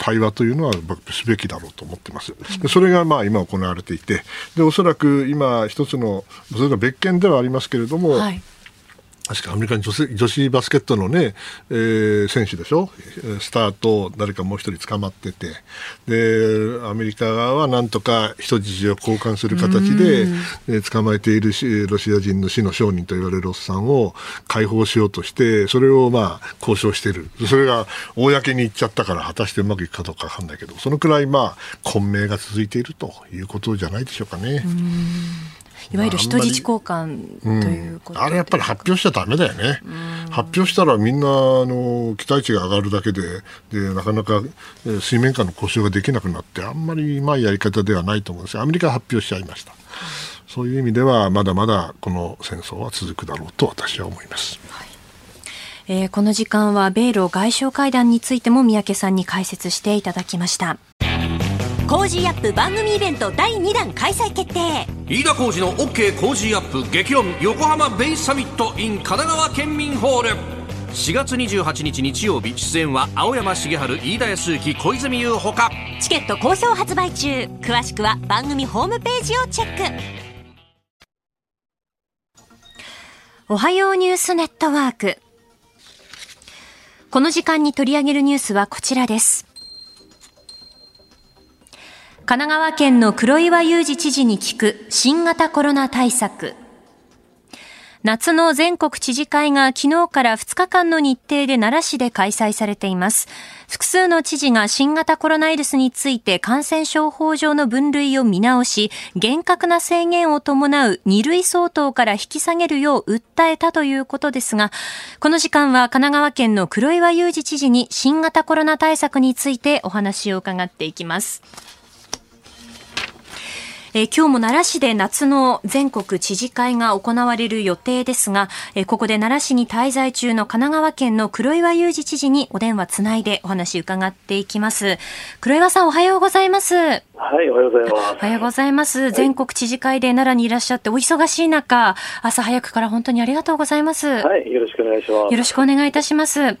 Speaker 3: 対話というのはすべきだろうと思ってます。それがまあ今行われていて、でおそらく今一つの、それが別件ではありますけれども、はい確かアメリカに女子女子バスケットのね、えー、選手でしょ、スターと誰かもう一人捕まってて、で、アメリカ側はなんとか人質を交換する形で、えー、捕まえているしロシア人の死の商人と言われるおっさんを解放しようとして、それをまあ交渉している。それが公に行っちゃったから果たしてうまくいくかどうかわかんないけど、そのくらいまあ混迷が続いているということじゃないでしょうかね。
Speaker 1: いわゆる人質交換ということ、
Speaker 3: うん、あれやっぱり発表しちゃだめだよね、発表したらみんなあの期待値が上がるだけででなかなか水面下の交渉ができなくなってあんまりうまいやり方ではないと思うんですアメリカは発表しちゃいました、そういう意味ではまだまだこの戦争は続くだろうと私は思います。はい。
Speaker 1: えー、この時間は米ロ外相会談についても宮家さんに解説していただきました。 Cozy Up 番組イベント第2弾開催決定。
Speaker 5: 飯田浩司の OK コージーアップ激論横浜ベイサミット in 神奈川県民ホール。4月28日日曜日出演は青山茂春飯田康之小泉優ほか。
Speaker 1: チケット好評発売中。詳しくは番組ホームページをチェック。おはようニュースネットワーク。この時間に取り上げるニュースはこちらです神奈川県の黒岩祐二知事に聞く新型コロナ対策。夏の全国知事会が昨日から2日間の日程で奈良市で開催されています。複数の知事が新型コロナウイルスについて感染症法上の分類を見直し、厳格な制限を伴う2類相当から引き下げるよう訴えたということですが、この時間は神奈川県の黒岩祐二知事に新型コロナ対策についてお話を伺っていきます。えー、今日も奈良市で夏の全国知事会が行われる予定ですが、えー、ここで奈良市に滞在中の神奈川県の黒岩祐二知事にお電話つないでお話伺っていきます。黒岩さんおはようございます。はい、
Speaker 6: おはようございます。
Speaker 1: おはようございます。全国知事会で奈良にいらっしゃってお忙しい中、朝早くから本当にありがとうございます。
Speaker 6: はい、よろしくお願いします。
Speaker 1: よろしくお願いいたします。え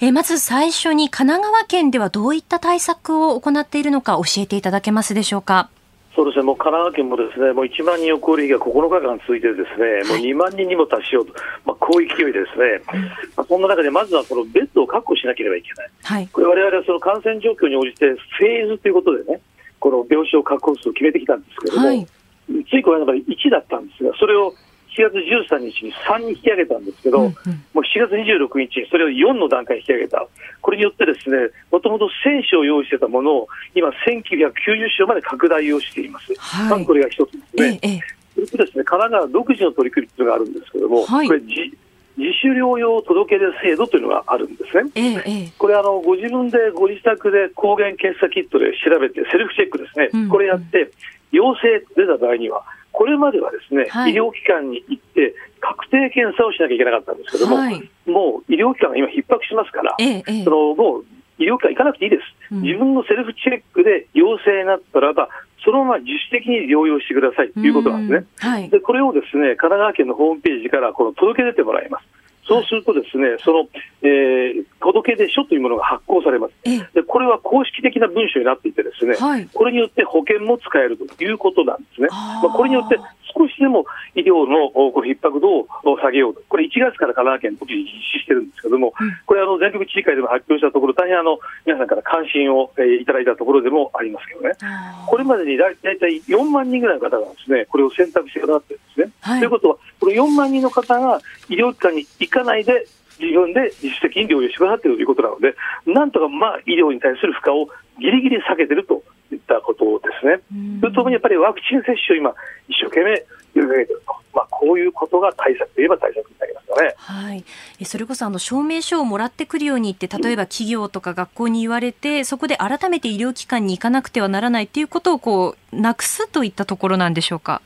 Speaker 1: ー、まず最初に神奈川県ではどういった対策を行っているのか教えていただけますでしょうか。
Speaker 6: そうですね、もう神奈川県もですね、もう1万人を超える日が9日間続いてですね、もう2万人にも達しようと、まあ、こういう勢いでですね、まあ、そんな中でまずはこのベッドを確保しなければいけない。はい、これ我々はその感染状況に応じてフェーズということでね、この病床確保数を決めてきたんですけれども、はい、ついこの間まで1だったんですが、それを7月13日に3に引き上げたんですけど、うんうん、もう7月26日、それを4の段階に引き上げた、これによって、ですねもともと1000床用意してたものを、今、1990床まで拡大をしています、はい、これが一つですね。ええそれとですね神奈川独自の取り組みというのがあるんですけれども、はい、これ自自主療養届出制度というのがあるんですね。ええ、これあの、ご自分でご自宅で抗原検査キットで調べて、セルフチェックですね、うんうん、これやって、陽性出た場合には、これまではですね、はい、医療機関に行って、確定検査をしなきゃいけなかったんですけども、はい、もう医療機関が今、逼迫しますから、ええ、そのもう医療機関行かなくていいです、うん、自分のセルフチェックで陽性になったらば、そのまま自主的に療養してくださいということなんですね。はい、でこれをですね神奈川県のホームページからこの届け出てもらいます。そうするとですね、その、えー、届け出書というものが発行されます。で、これは公式的な文書になっていてですね、はい、これによって保険も使えるということなんですね。まあ、これによって少しでも医療のこの逼迫度を下げようと、これ1月から神奈川県、こっち実施してるんですけれども、これあの、全国知事会でも発表したところ、大変あの皆さんから関心を、えー、いただいたところでもありますけどね、これまでに大体4万人ぐらいの方がですね、これを選択してくださってるんですね。はい、ということは、この4万人の方が医療機関に行かないで、自分で自主的に療養してくださっているということなので、なんとかまあ医療に対する負荷をぎりぎり避けているといったことですね。それともにやっぱりワクチン接種を今、一生懸命呼びかけていると、まあ、こういうことが対策といえば対策になりますよね。
Speaker 1: はい、それこそあの証明書をもらってくるようにって、例えば企業とか学校に言われて、そこで改めて医療機関に行かなくてはならないっていうことをこうなくすといったところなんでしょうか？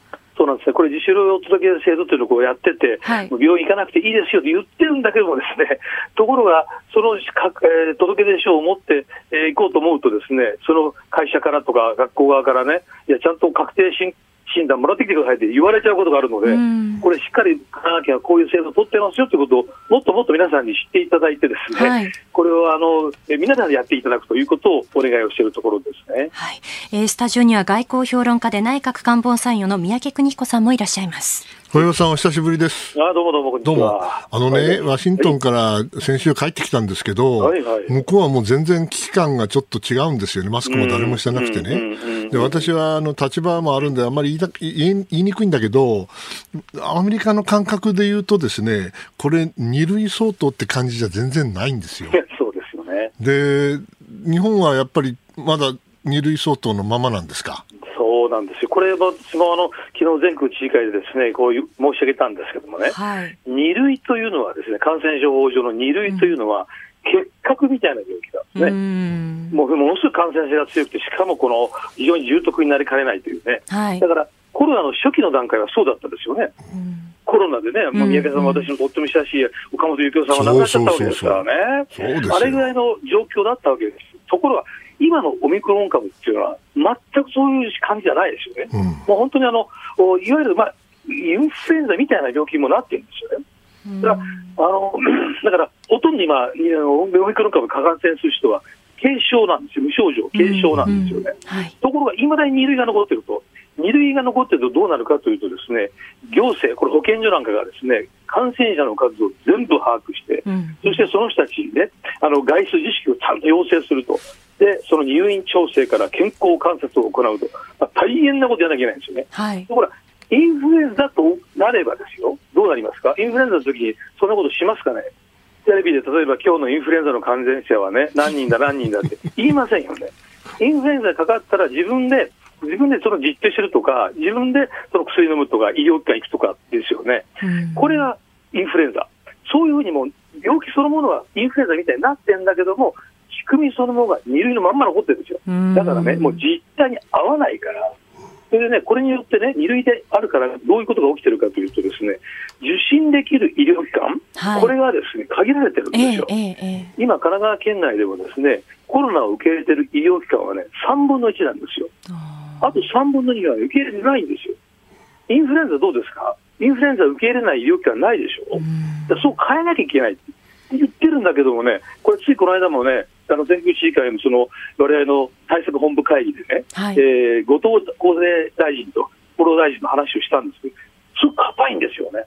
Speaker 6: そうなんですね、これ、自主療養届け出制度というのをこうやってて、はい、病院行かなくていいですよと言ってるんだけども、ですね ところが、その、えー、届け出書を持って、えー、行こうと思うと、ですねその会社からとか学校側からね、いや、ちゃんと確定申診断もらってきてくださいって言われちゃうことがあるので、これ、しっかり神奈川県はこういう制度を取ってますよということを、もっともっと皆さんに知っていただいて、ですね、はい、これをあの皆さんでやっていただくということをお願いをしているところですね、
Speaker 1: はい。えー、スタジオには外交評論家で内閣官房参与の三宅邦彦さんもいらっしゃいます。
Speaker 3: 小山さんお久しぶりです。
Speaker 6: あどうもどうも
Speaker 3: どうも。あのね、はい、ワシントンから先週帰ってきたんですけど、はいはい、向こうはもう全然危機感がちょっと違うんですよね。マスクも誰もしてなくてね。で、私はあの立場もあるんであんまり言い言い言いにくいんだけど、アメリカの感覚で言うとですね、これ二類相当って感じじゃ全然ないんですよ。
Speaker 6: そうですよね。
Speaker 3: で、日本はやっぱりまだ二類相当のままなんですか？
Speaker 6: そうなんですよ、これ、私もあの昨日全国知事会でですねこう申し上げたんですけどもね、はい、2類というのは、ですね感染症法上の2類というのは、結核みたいな病気なんですね、もうものすごく感染性が強くて、しかもこの非常に重篤になりかねないというね、はい、だからコロナの初期の段階はそうだったですよね。コロナでね、もう三宅さんも私のとっても親しい岡本幸夫さんが亡くなっちゃったわけですからね、あれぐらいの状況だったわけです。ところが今のオミクロン株っていうのは、全くそういう感じじゃないですよね。うん、もう本当にあの、いわゆる、まあ、インフルエンザみたいな病気にもなってるんですよね。だから、あの だからほとんど今、オミクロン株感染する人は軽症なんですよ、無症状、軽症なんですよね。はい、ところが、いまだに2類が残ってると、2類が残ってるとどうなるかというと、ですね行政、これ、保健所なんかがですね感染者の数を全部把握して、うん、そしてその人たちにね、あの外出自粛をちゃんと要請すると、でその入院調整から健康観察を行うと、まあ、大変なことやらなきゃいけないんですよね。はい、ところがインフルエンザとなればですよ、どうなりますか、インフルエンザの時にそんなことしますかね、テレビで例えば今日のインフルエンザの感染者はね、何人だ、何人だって言いませんよね。インフルエンザにかかったら自分で、自分でその実験するとか、自分でその薬飲むとか、医療機関行くとかですよね。これがインフルエンザ。そういうふうにも病気そのものはインフルエンザみたいになってるんだけども、仕組みそのものが2類のまんま残ってるんですよ。だからね、もう実態に合わないから、それでね、これによってね、2類であるから、どういうことが起きてるかというとですね、受診できる医療機関、はい、これがですね、限られてるんですよ。えーえー、今、神奈川県内でもですね、コロナを受け入れてる医療機関はね、3分の1なんですよ。あと3分の2は受け入れてないんですよ。インフルエンザどうですか？インフルエンザ受け入れない医療機関ないでしょ？うそう変えなきゃいけないって言ってるんだけどもね、これついこの間もね、あの全国知事会のその我々の対策本部会議でね、はい、えー、後藤厚生大臣と厚労大臣の話をしたんですけど、すごく硬いんですよね。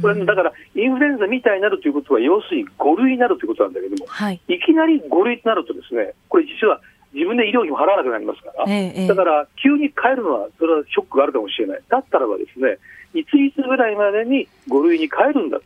Speaker 6: これだから、インフルエンザみたいになるということは、要するに5類になるということなんだけども、はい、いきなり5類となると、ですねこれ、実は自分で医療費も払わなくなりますから、ええ、だから急に変えるのは、それはショックがあるかもしれない、だったらばですね、いついつぐらいまでに5類に変えるんだ、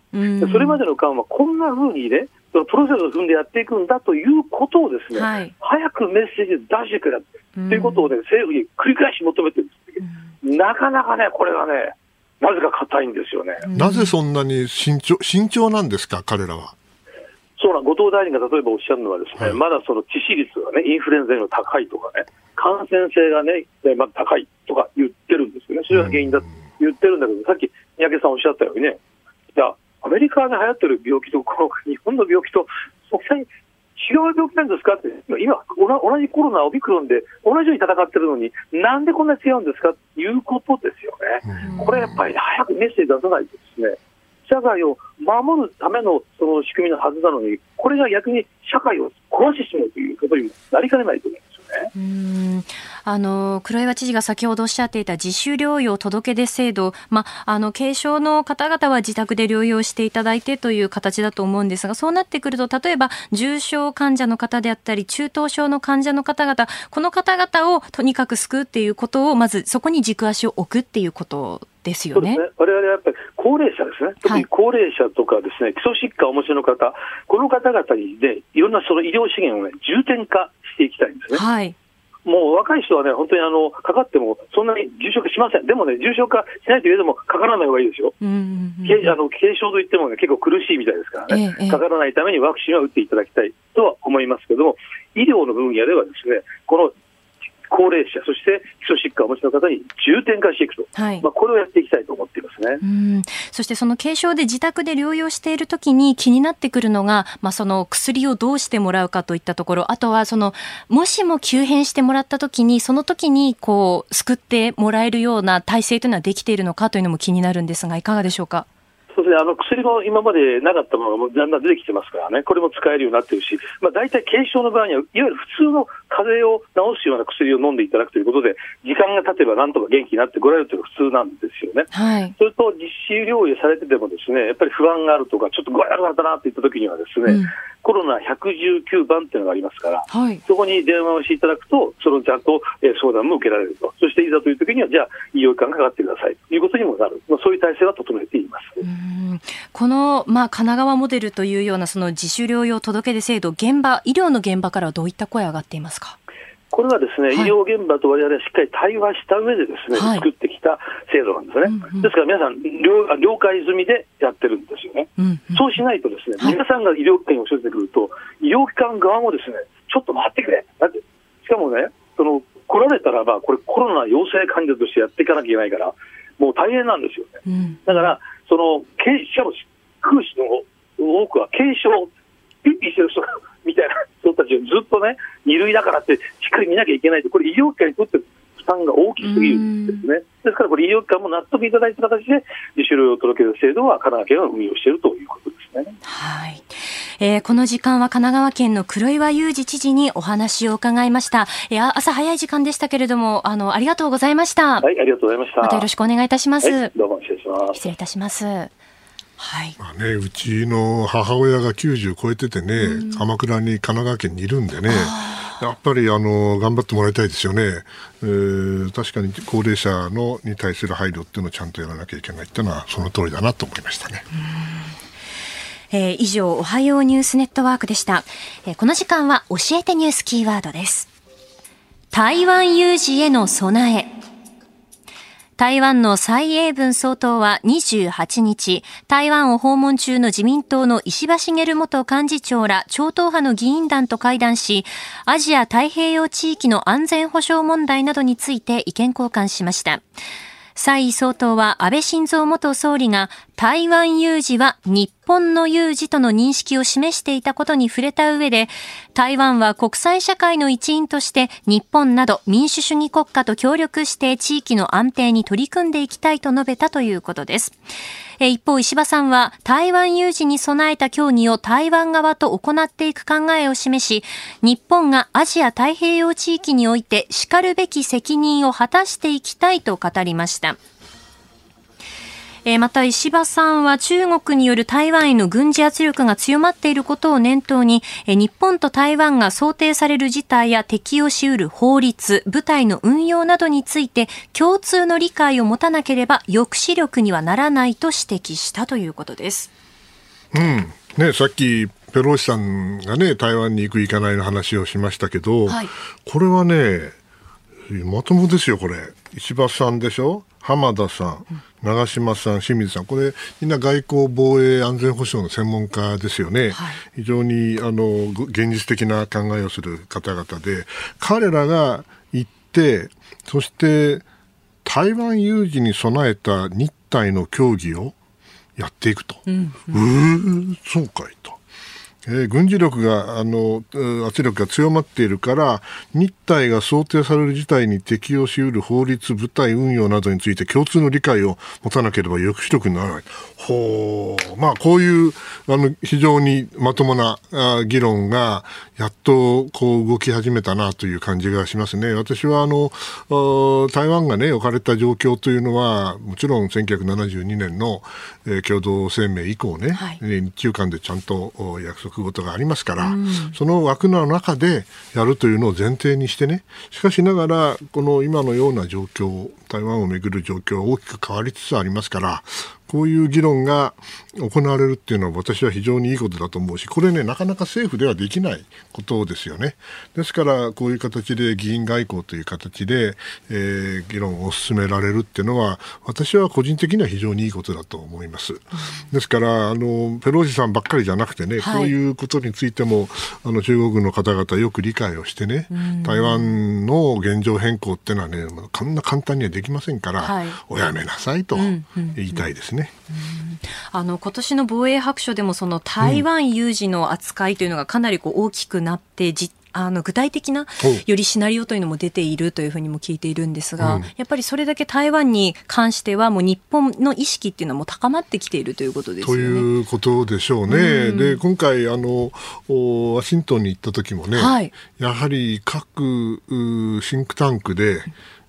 Speaker 6: それまでの間はこんなふうにね、そのプロセスを踏んでやっていくんだということをですね、はい、早くメッセージで出してくれと。いうことをね、政府に繰り返し求めてるんです。なかなかね、これはね、なぜか硬いんですよね。
Speaker 3: なぜそんなに慎重慎重なんですか、彼らは。
Speaker 6: そうな、後藤大臣が例えばおっしゃるのはですね、はい、まだその致死率がね、インフルエンザより高いとかね、感染性がね、まだ高いとか言ってるんですよね。それが原因だと言ってるんだけど、さっき三宅さんおっしゃったようにね、じゃあ、アメリカで流行ってる病気と、この日本の病気と、そんなに違う病気なんですかって、今、同じコロナ、オミクロンで同じように戦ってるのに、なんでこんなに違うんですかということですよね。これやっぱり早くメッセージ出さないとですね、社会を守るためのその仕組みのはずなのに、これが逆に社会を壊してしまうということにもなりかねないと思います。
Speaker 1: うんあの黒岩知事が先ほどおっしゃっていた自主療養届出制度、まあの軽症の方々は自宅で療養していただいてという形だと思うんですがそうなってくると例えば重症患者の方であったり中等症の患者の方々この方々をとにかく救うっていうことをまずそこに軸足を置くっていうことですよね。
Speaker 6: 我々、はやっぱり高齢者ですね、特に高齢者とかですね、基礎疾患をお持ちの方、この方々にで、いろんなその医療資源をね、重点化していきたいんですね。はい。もう若い人はね、本当にあのかかってもそんなに重症化しません、でもね、重症化しないといえども、かからない方がいいですよ、うんうんうん、あの軽症といっても、ね、結構苦しいみたいですからね、ええ、かからないためにワクチンは打っていただきたいとは思いますけども、医療の分野ではですね、この高齢者、そして基礎疾患をお持ちの方に重点化していくと、はい、まあ、これをやっていきたいと思っていますね。
Speaker 1: うん。そしてその軽症で自宅で療養しているときに気になってくるのが、まあ、その薬をどうしてもらうかといったところ、あとはそのもしも急変してもらったときに、その時にこう救ってもらえるような体制というのはできているのかというのも気になるんですが、いかがでしょうか？
Speaker 6: そうですね、あの薬も今までなかったものがだんだん出てきてますからね、これも使えるようになってるし、まあ、大体軽症の場合には、いわゆる普通の風邪を治すような薬を飲んでいただくということで、時間が経てばなんとか元気になってこられるというのが普通なんですよね。はい、それと実施療養されてても、ですねやっぱり不安があるとか、ちょっと具合悪かったなっていったときにはですね、うん。コロナ119番っていうのがありますから、はい、そこに電話をしていただくと、そのちゃんと、え相談も受けられると、そしていざというときには、じゃあ、医療機関がかかってください。ということにもなる、まあ、そういう体制は整えています
Speaker 1: この、まあ、神奈川モデルというようなその自主療養届出制度、現場、医療の現場からはどういった声上がっていますか？
Speaker 6: これはですね、はい、医療現場と我々はしっかり対話した上でですね、はい、作ってきた制度なんですね。うんうん、ですから皆さん了、了解済みでやってるんですよね。うんうん、そうしないとですね、皆さんが医療機関に教えてくると、医療機関側もですね、ちょっと待ってくれ。だって、しかもね、その、来られたらば、これコロナ陽性患者としてやっていかなきゃいけないから、もう大変なんですよね。うん、だから、その、しかも空士の多くは軽症、ピッピしてる人みたいな人たちをずっとね、二類だからってしっかり見なきゃいけないと、これ医療機関にとって負担が大きすぎるんですね。ですからこれ医療機関も納得いただいた形で自主療養届ける制度は神奈川県が運用しているということですね。
Speaker 1: はい。えー、この時間は神奈川県の黒岩祐二知事にお話を伺いました。えー、朝早い時間でしたけれども、あの、ありがとうございました。
Speaker 6: はい、ありがとうございました。
Speaker 1: またよろしくお願いいたします。は
Speaker 6: い、どうも失礼します。
Speaker 1: 失礼いたします。
Speaker 3: はいまあね、うちの母親が90超えててね、うん、鎌倉に神奈川県にいるんでね、やっぱりあの頑張ってもらいたいですよね、えー、確かに高齢者のに対する配慮っていうのをちゃんとやらなきゃいけないっていうのは、その通りだなと思いましたね。
Speaker 1: えー、以上、おはようニュースネットワークでした。えー、この時間は教えてニュースキーワードです。台湾有事への備え。台湾の蔡英文総統は28日、台湾を訪問中の自民党の石破茂元幹事長ら超党派の議員団と会談し、アジア太平洋地域の安全保障問題などについて意見交換しました。蔡総統は安倍晋三元総理が台湾有事は日本の有事との認識を示していたことに触れた上で、台湾は国際社会の一員として日本など民主主義国家と協力して地域の安定に取り組んでいきたいと述べたということです。一方、石破さんは台湾有事に備えた協議を台湾側と行っていく考えを示し、日本がアジア太平洋地域において叱るべき責任を果たしていきたいと語りました。えー、また石破さんは中国による台湾への軍事圧力が強まっていることを念頭に、えー、日本と台湾が想定される事態や適用しうる法律、部隊の運用などについて共通の理解を持たなければ抑止力にはならないと指摘したということです。
Speaker 3: うん。ね、さっきペロシさんがね、台湾に行く行かないの話をしましたけど、はい、これはね、まともですよ、これ。石破さんでしょ？浜田さん、長嶋さん、清水さん、これ、みんな外交、防衛、安全保障の専門家ですよね、はい、非常にあの現実的な考えをする方々で、彼らが行って、そして台湾有事に備えた日体の協議をやっていくと、うん、うん、そうかいと。えー、軍事力があの圧力が強まっているから日体が想定される事態に適用しうる法律、部隊運用などについて共通の理解を持たなければ抑止力にならない。ほうまあ、こういうあの非常にまともなあ議論がやっとこう動き始めたなという感じがしますね。私はあの台湾が、ね、置かれた状況というのはもちろん1972年の、えー、共同声明以降ね、はい、日中間でちゃんと約束事がありますから、うん、その枠の中でやるというのを前提にしてねしかしながらこの今のような状況台湾をめぐる状況は大きく変わりつつありますからこういう議論が行われるっていうのは私は非常にいいことだと思うし、これね、なかなか政府ではできないことですよね。ですから、こういう形で議員外交という形で、えー、議論を進められるっていうのは、私は個人的には非常にいいことだと思います。ですから、あの、ペロシさんばっかりじゃなくてね、はい、こういうことについても、あの、中国の方々よく理解をしてね、台湾の現状変更っていうのはね、こんな簡単にはできませんから、はい、おやめなさいと言いたいですね。ね。
Speaker 1: あの今年の防衛白書でもその台湾有事の扱いというのがかなりこう大きくなって、じあの具体的なよりシナリオというのも出ているというふうにも聞いているんですが、うん、やっぱりそれだけ台湾に関してはもう日本の意識っていうのも高まってきているということですよね。
Speaker 3: ということでしょうね。うん、で今回あのワシントンに行った時もね、はい、やはり各シンクタンクで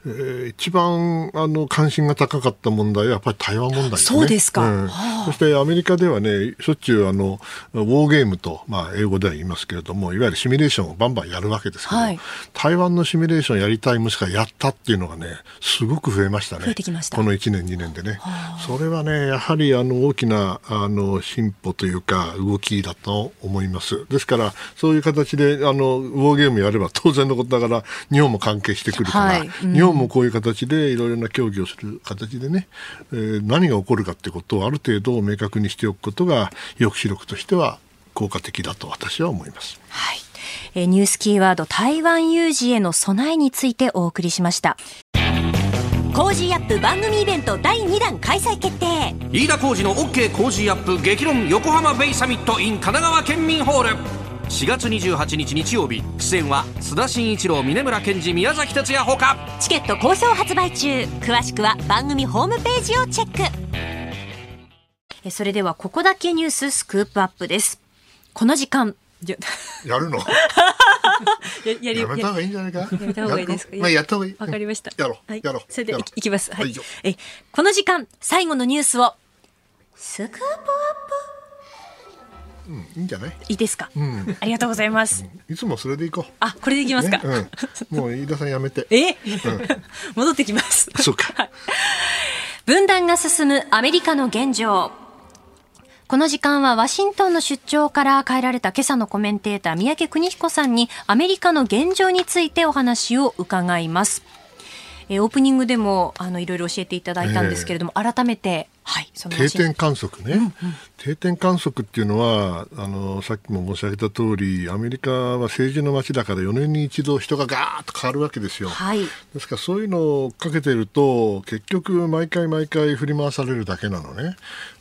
Speaker 3: えー、一番あの関心が高かった問題はやっぱり台湾問題です
Speaker 1: ね。そうですか、
Speaker 3: うんそしてアメリカではね、しょっちゅうあのウォーゲームと、まあ、英語では言いますけれども、いわゆるシミュレーションをバンバンやるわけですけど、はい、台湾のシミュレーションやりたい、もしくはやったっていうのがね、すごく増えましたね。
Speaker 1: 増えてきました。
Speaker 3: この1年、2年でね。それはね、やはりあの大きなあの進歩というか、動きだと思います。ですから、そういう形であのウォーゲームやれば当然のことだから、日本も関係してくるから、はいうん、日本もこういう形でいろいろな協議をする形でね、えー、何が起こるかってことをある程度明確にしておくことが抑止力としては効果的だと私は思います。
Speaker 1: はい。えー、ニュースキーワード台湾有事への備えについてお送りしました。 Cozy Up 番組イベント第2弾開催決定
Speaker 5: 飯田浩司の OK コージーアップ激論横浜ベイサミット in 神奈川県民ホール4月28日日曜日。出演は須田慎一郎峯村健司宮崎哲也ほか。
Speaker 1: チケット好評発売中。詳しくは番組ホームページをチェック。それではここだけニューススクープアップです。この時間。
Speaker 3: やるの？やややめた方がいいんじゃないか？や
Speaker 1: めた方がいいです。か
Speaker 3: まあ、やった方がいい。
Speaker 1: わかりました。
Speaker 3: やろう。はい、やろう。
Speaker 1: それでいきます。はい。え、この時間、最後のニュースを、スクープアップ
Speaker 3: うん、いいんじゃない？
Speaker 1: いいですか、うん、ありがとうございます、
Speaker 3: いつもそれでいこう。
Speaker 1: あこれでいきますか、
Speaker 3: ねうん、もう飯田さんやめて。
Speaker 1: え、戻ってきます。
Speaker 3: そうか。
Speaker 1: 分断が進むアメリカの現状。この時間はワシントンの出張から帰られた今朝のコメンテーター三宅邦彦さんにアメリカの現状についてお話を伺います。えー、オープニングでもあのいろいろ教えていただいたんですけれども、えー、改めて、はい、
Speaker 3: 定点観測ね、うんうん、定点観測っていうのはあのさっきも申し上げた通りアメリカは政治の街だから4年に一度人がガーッと変わるわけですよ、はい、ですからそういうのをかけてると結局毎回毎回振り回されるだけなのね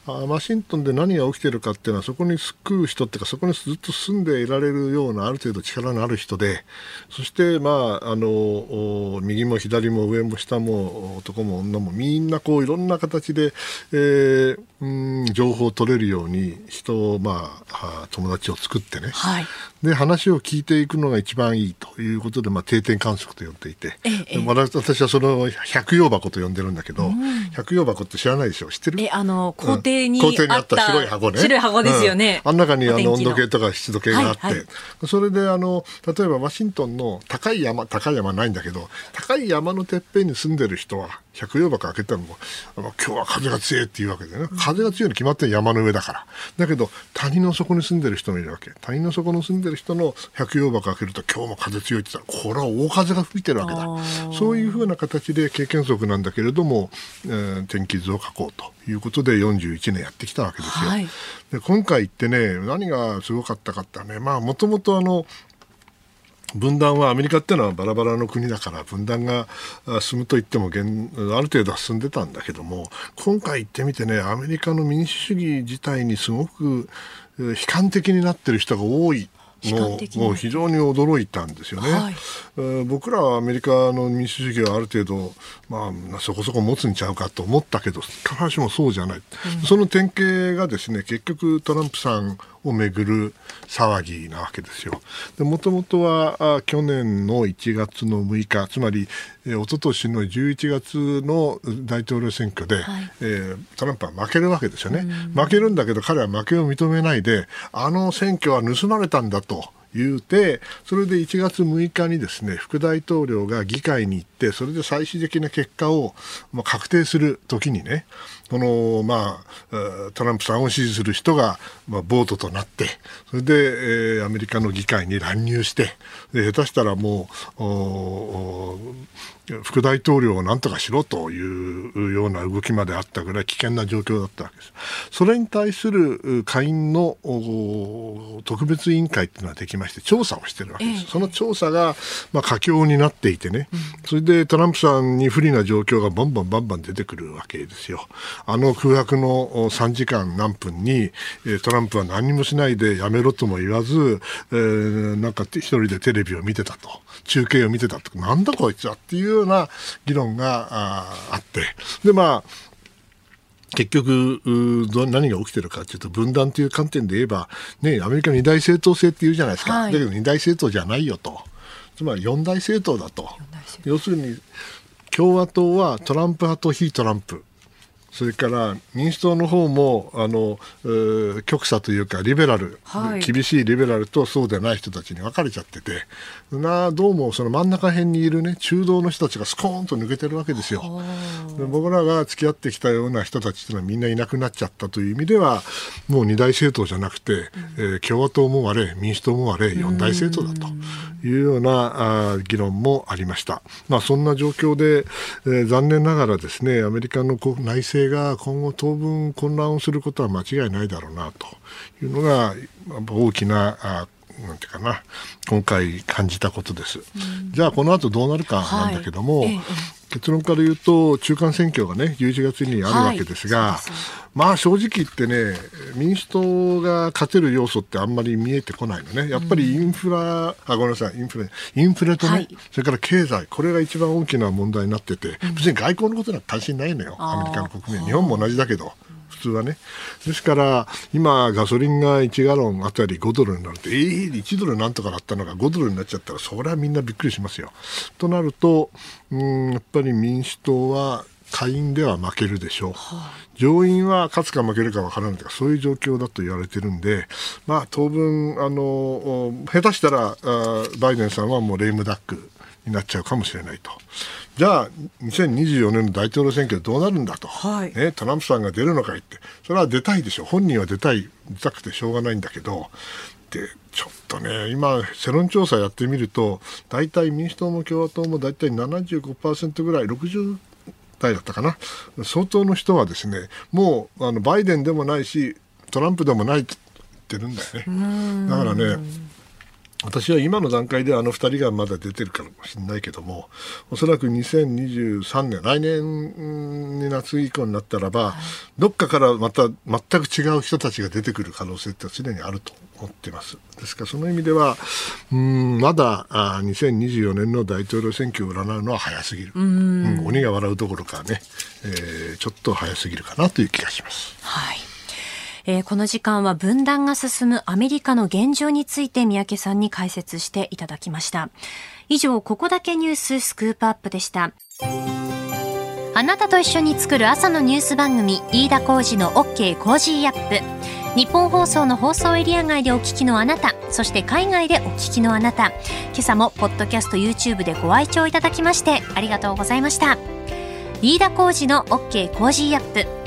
Speaker 3: あワシントンで何が起きてるかっていうのはそこに救う人っていうかそこにずっと住んでいられるようなある程度力のある人でそして、まあ、あの右も左も上も下も男も女もみんなこういろんな形で、えー、うん情報を取れるように人を、まあ、友達を作ってね、はい、で話を聞いていくのが一番いいということで、まあ、定点観測と呼んでいて、ええ、私はその百葉箱と呼んでるんだけど、うん、百葉箱って知らないでしょ？知ってる？
Speaker 1: えあの校庭廷にあった
Speaker 3: 白い箱ね。
Speaker 1: 白い箱ですよね。
Speaker 3: うん、あん中にあの温度計とか湿度計があって、はいはい、それであの、例えばワシントンの高い山、高い山ないんだけど、高い山のてっぺんに住んでる人は、百葉箱開けたらもあの今日は風が強いっていうわけでね、風が強いに決まって山の上だから。だけど、谷の底に住んでる人もいるわけ。谷の底に住んでる人の百葉箱開けると今日も風強いって言ったら、これは大風が吹いてるわけだ。そういうふうな形で経験則なんだけれども、えー、天気図を書こうということで41年やってきたわけですよ。はい、で今回ってね、何がすごかったかってね、まあもともとあの、分断はアメリカっていうのはバラバラの国だから分断が進むと言っても現ある程度は進んでたんだけども今回行ってみてねアメリカの民主主義自体にすごく悲観的になってる人が多い。もうもう非常に驚いたんですよね、はい、僕らはアメリカの民主主義はある程度、まあ、そこそこ持つんちゃうかと思ったけど必ずしもそうじゃない、うん、その典型がですね結局トランプさんをめぐる騒ぎなわけですよ。もともとは去年の1月の6日つまり、えー、一昨年の11月の大統領選挙で、はい、えー、トランプは負けるわけですよね。負けるんだけど彼は負けを認めないであの選挙は盗まれたんだと。言うて、それで1月6日にですね、副大統領が議会に行って、それで最終的な結果を、まあ、確定するときにね、この、まあ、トランプさんを支持する人が、まあ、ボートとなって、それで、えー、アメリカの議会に乱入して、で下手したらもう、副大統領をなんとかしろというような動きまであったぐらい危険な状況だったわけです。それに対する下院の特別委員会っていうのはできまして、調査をしてるわけです。その調査が、まあ、佳境になっていてね、それでトランプさんに不利な状況がバンバンバンバン出てくるわけですよ。あの空白の3時間何分に、トランプは何もしないでやめろとも言わず、えー、なんか一人でテレビを見てたと、中継を見てたと、なんだこいつはっていうような議論があって、で、まあ、結局何が起きてるかというと分断という観点で言えば、ね、アメリカ二大政党制っていうじゃないですか、はい、だけど二大政党じゃないよと。つまり四大政党だと。要するに共和党はトランプ派と非トランプそれから民主党の方もあの、極左というかリベラル、はい、厳しいリベラルとそうでない人たちに分かれちゃっててなどうもその真ん中辺にいるね中道の人たちがスコーンと抜けてるわけですよ。で僕らが付き合ってきたような人たちというのはみんないなくなっちゃったという意味ではもう二大政党じゃなくて、うん、えー、共和党もあれ民主党もあれ四大政党だというようなあ議論もありました。まあ、そんな状況で、えー、残念ながらですねアメリカの内政が今後当分混乱をすることは間違いないだろうなというのが大きななんていうかな。今回感じたことです、うん、じゃあこの後どうなるかなんだけども、はい結論から言うと中間選挙がね11月にあるわけですが、はい、まあ正直言ってね民主党が勝てる要素ってあんまり見えてこないのね。やっぱりインフラ、うん、あごめんなさい。インフレインフレとね、はい、それから経済これが一番大きな問題になってて、別に外交のことなんか関心ないのよ。アメリカの国民。日本も同じだけど。普通はね。ですから、今、ガソリンが1ガロンあたり5ドルになると、ええー、1ドルなんとかだったのが5ドルになっちゃったら、それはみんなびっくりしますよ。となると、うんやっぱり民主党は下院では負けるでしょう、上院は勝つか負けるか分からないとかそういう状況だと言われてるんで、まあ、当分あの下手したらバイデンさんはもうレイムダックになっちゃうかもしれないと。じゃあ、2024年の大統領選挙どうなるんだと、はい、ね、トランプさんが出るのかいって、それは出たいでしょ、本人は出たい、出たくてしょうがないんだけど、でちょっとね、今、世論調査やってみると、大体民主党も共和党も大体75%ぐらい、60代だったかな、相当の人はですね、もうあのバイデンでもないし、トランプでもないって言ってるんだよね。だからね、私は今の段階であの2人がまだ出てるかもしれないけどもおそらく2023年来年に夏以降になったらば、はい、どっかからまた全く違う人たちが出てくる可能性って常にあると思っています。ですからその意味ではうんまだあ2024年の大統領選挙を占うのは早すぎる。うん、鬼が笑うどころかね、えー、ちょっと早すぎるかなという気がします。
Speaker 1: はいえー、この時間は分断が進むアメリカの現状について宮家さんに解説していただきました。以上、ここだけニューススクープアップでした。あなたと一緒に作る朝のニュース番組飯田浩二の OK コージーアップ日本放送の放送エリア外でお聞きのあなたそして海外でお聞きのあなた今朝もポッドキャスト YouTube でご愛聴いただきましてありがとうございました飯田浩二の OK コージーアップ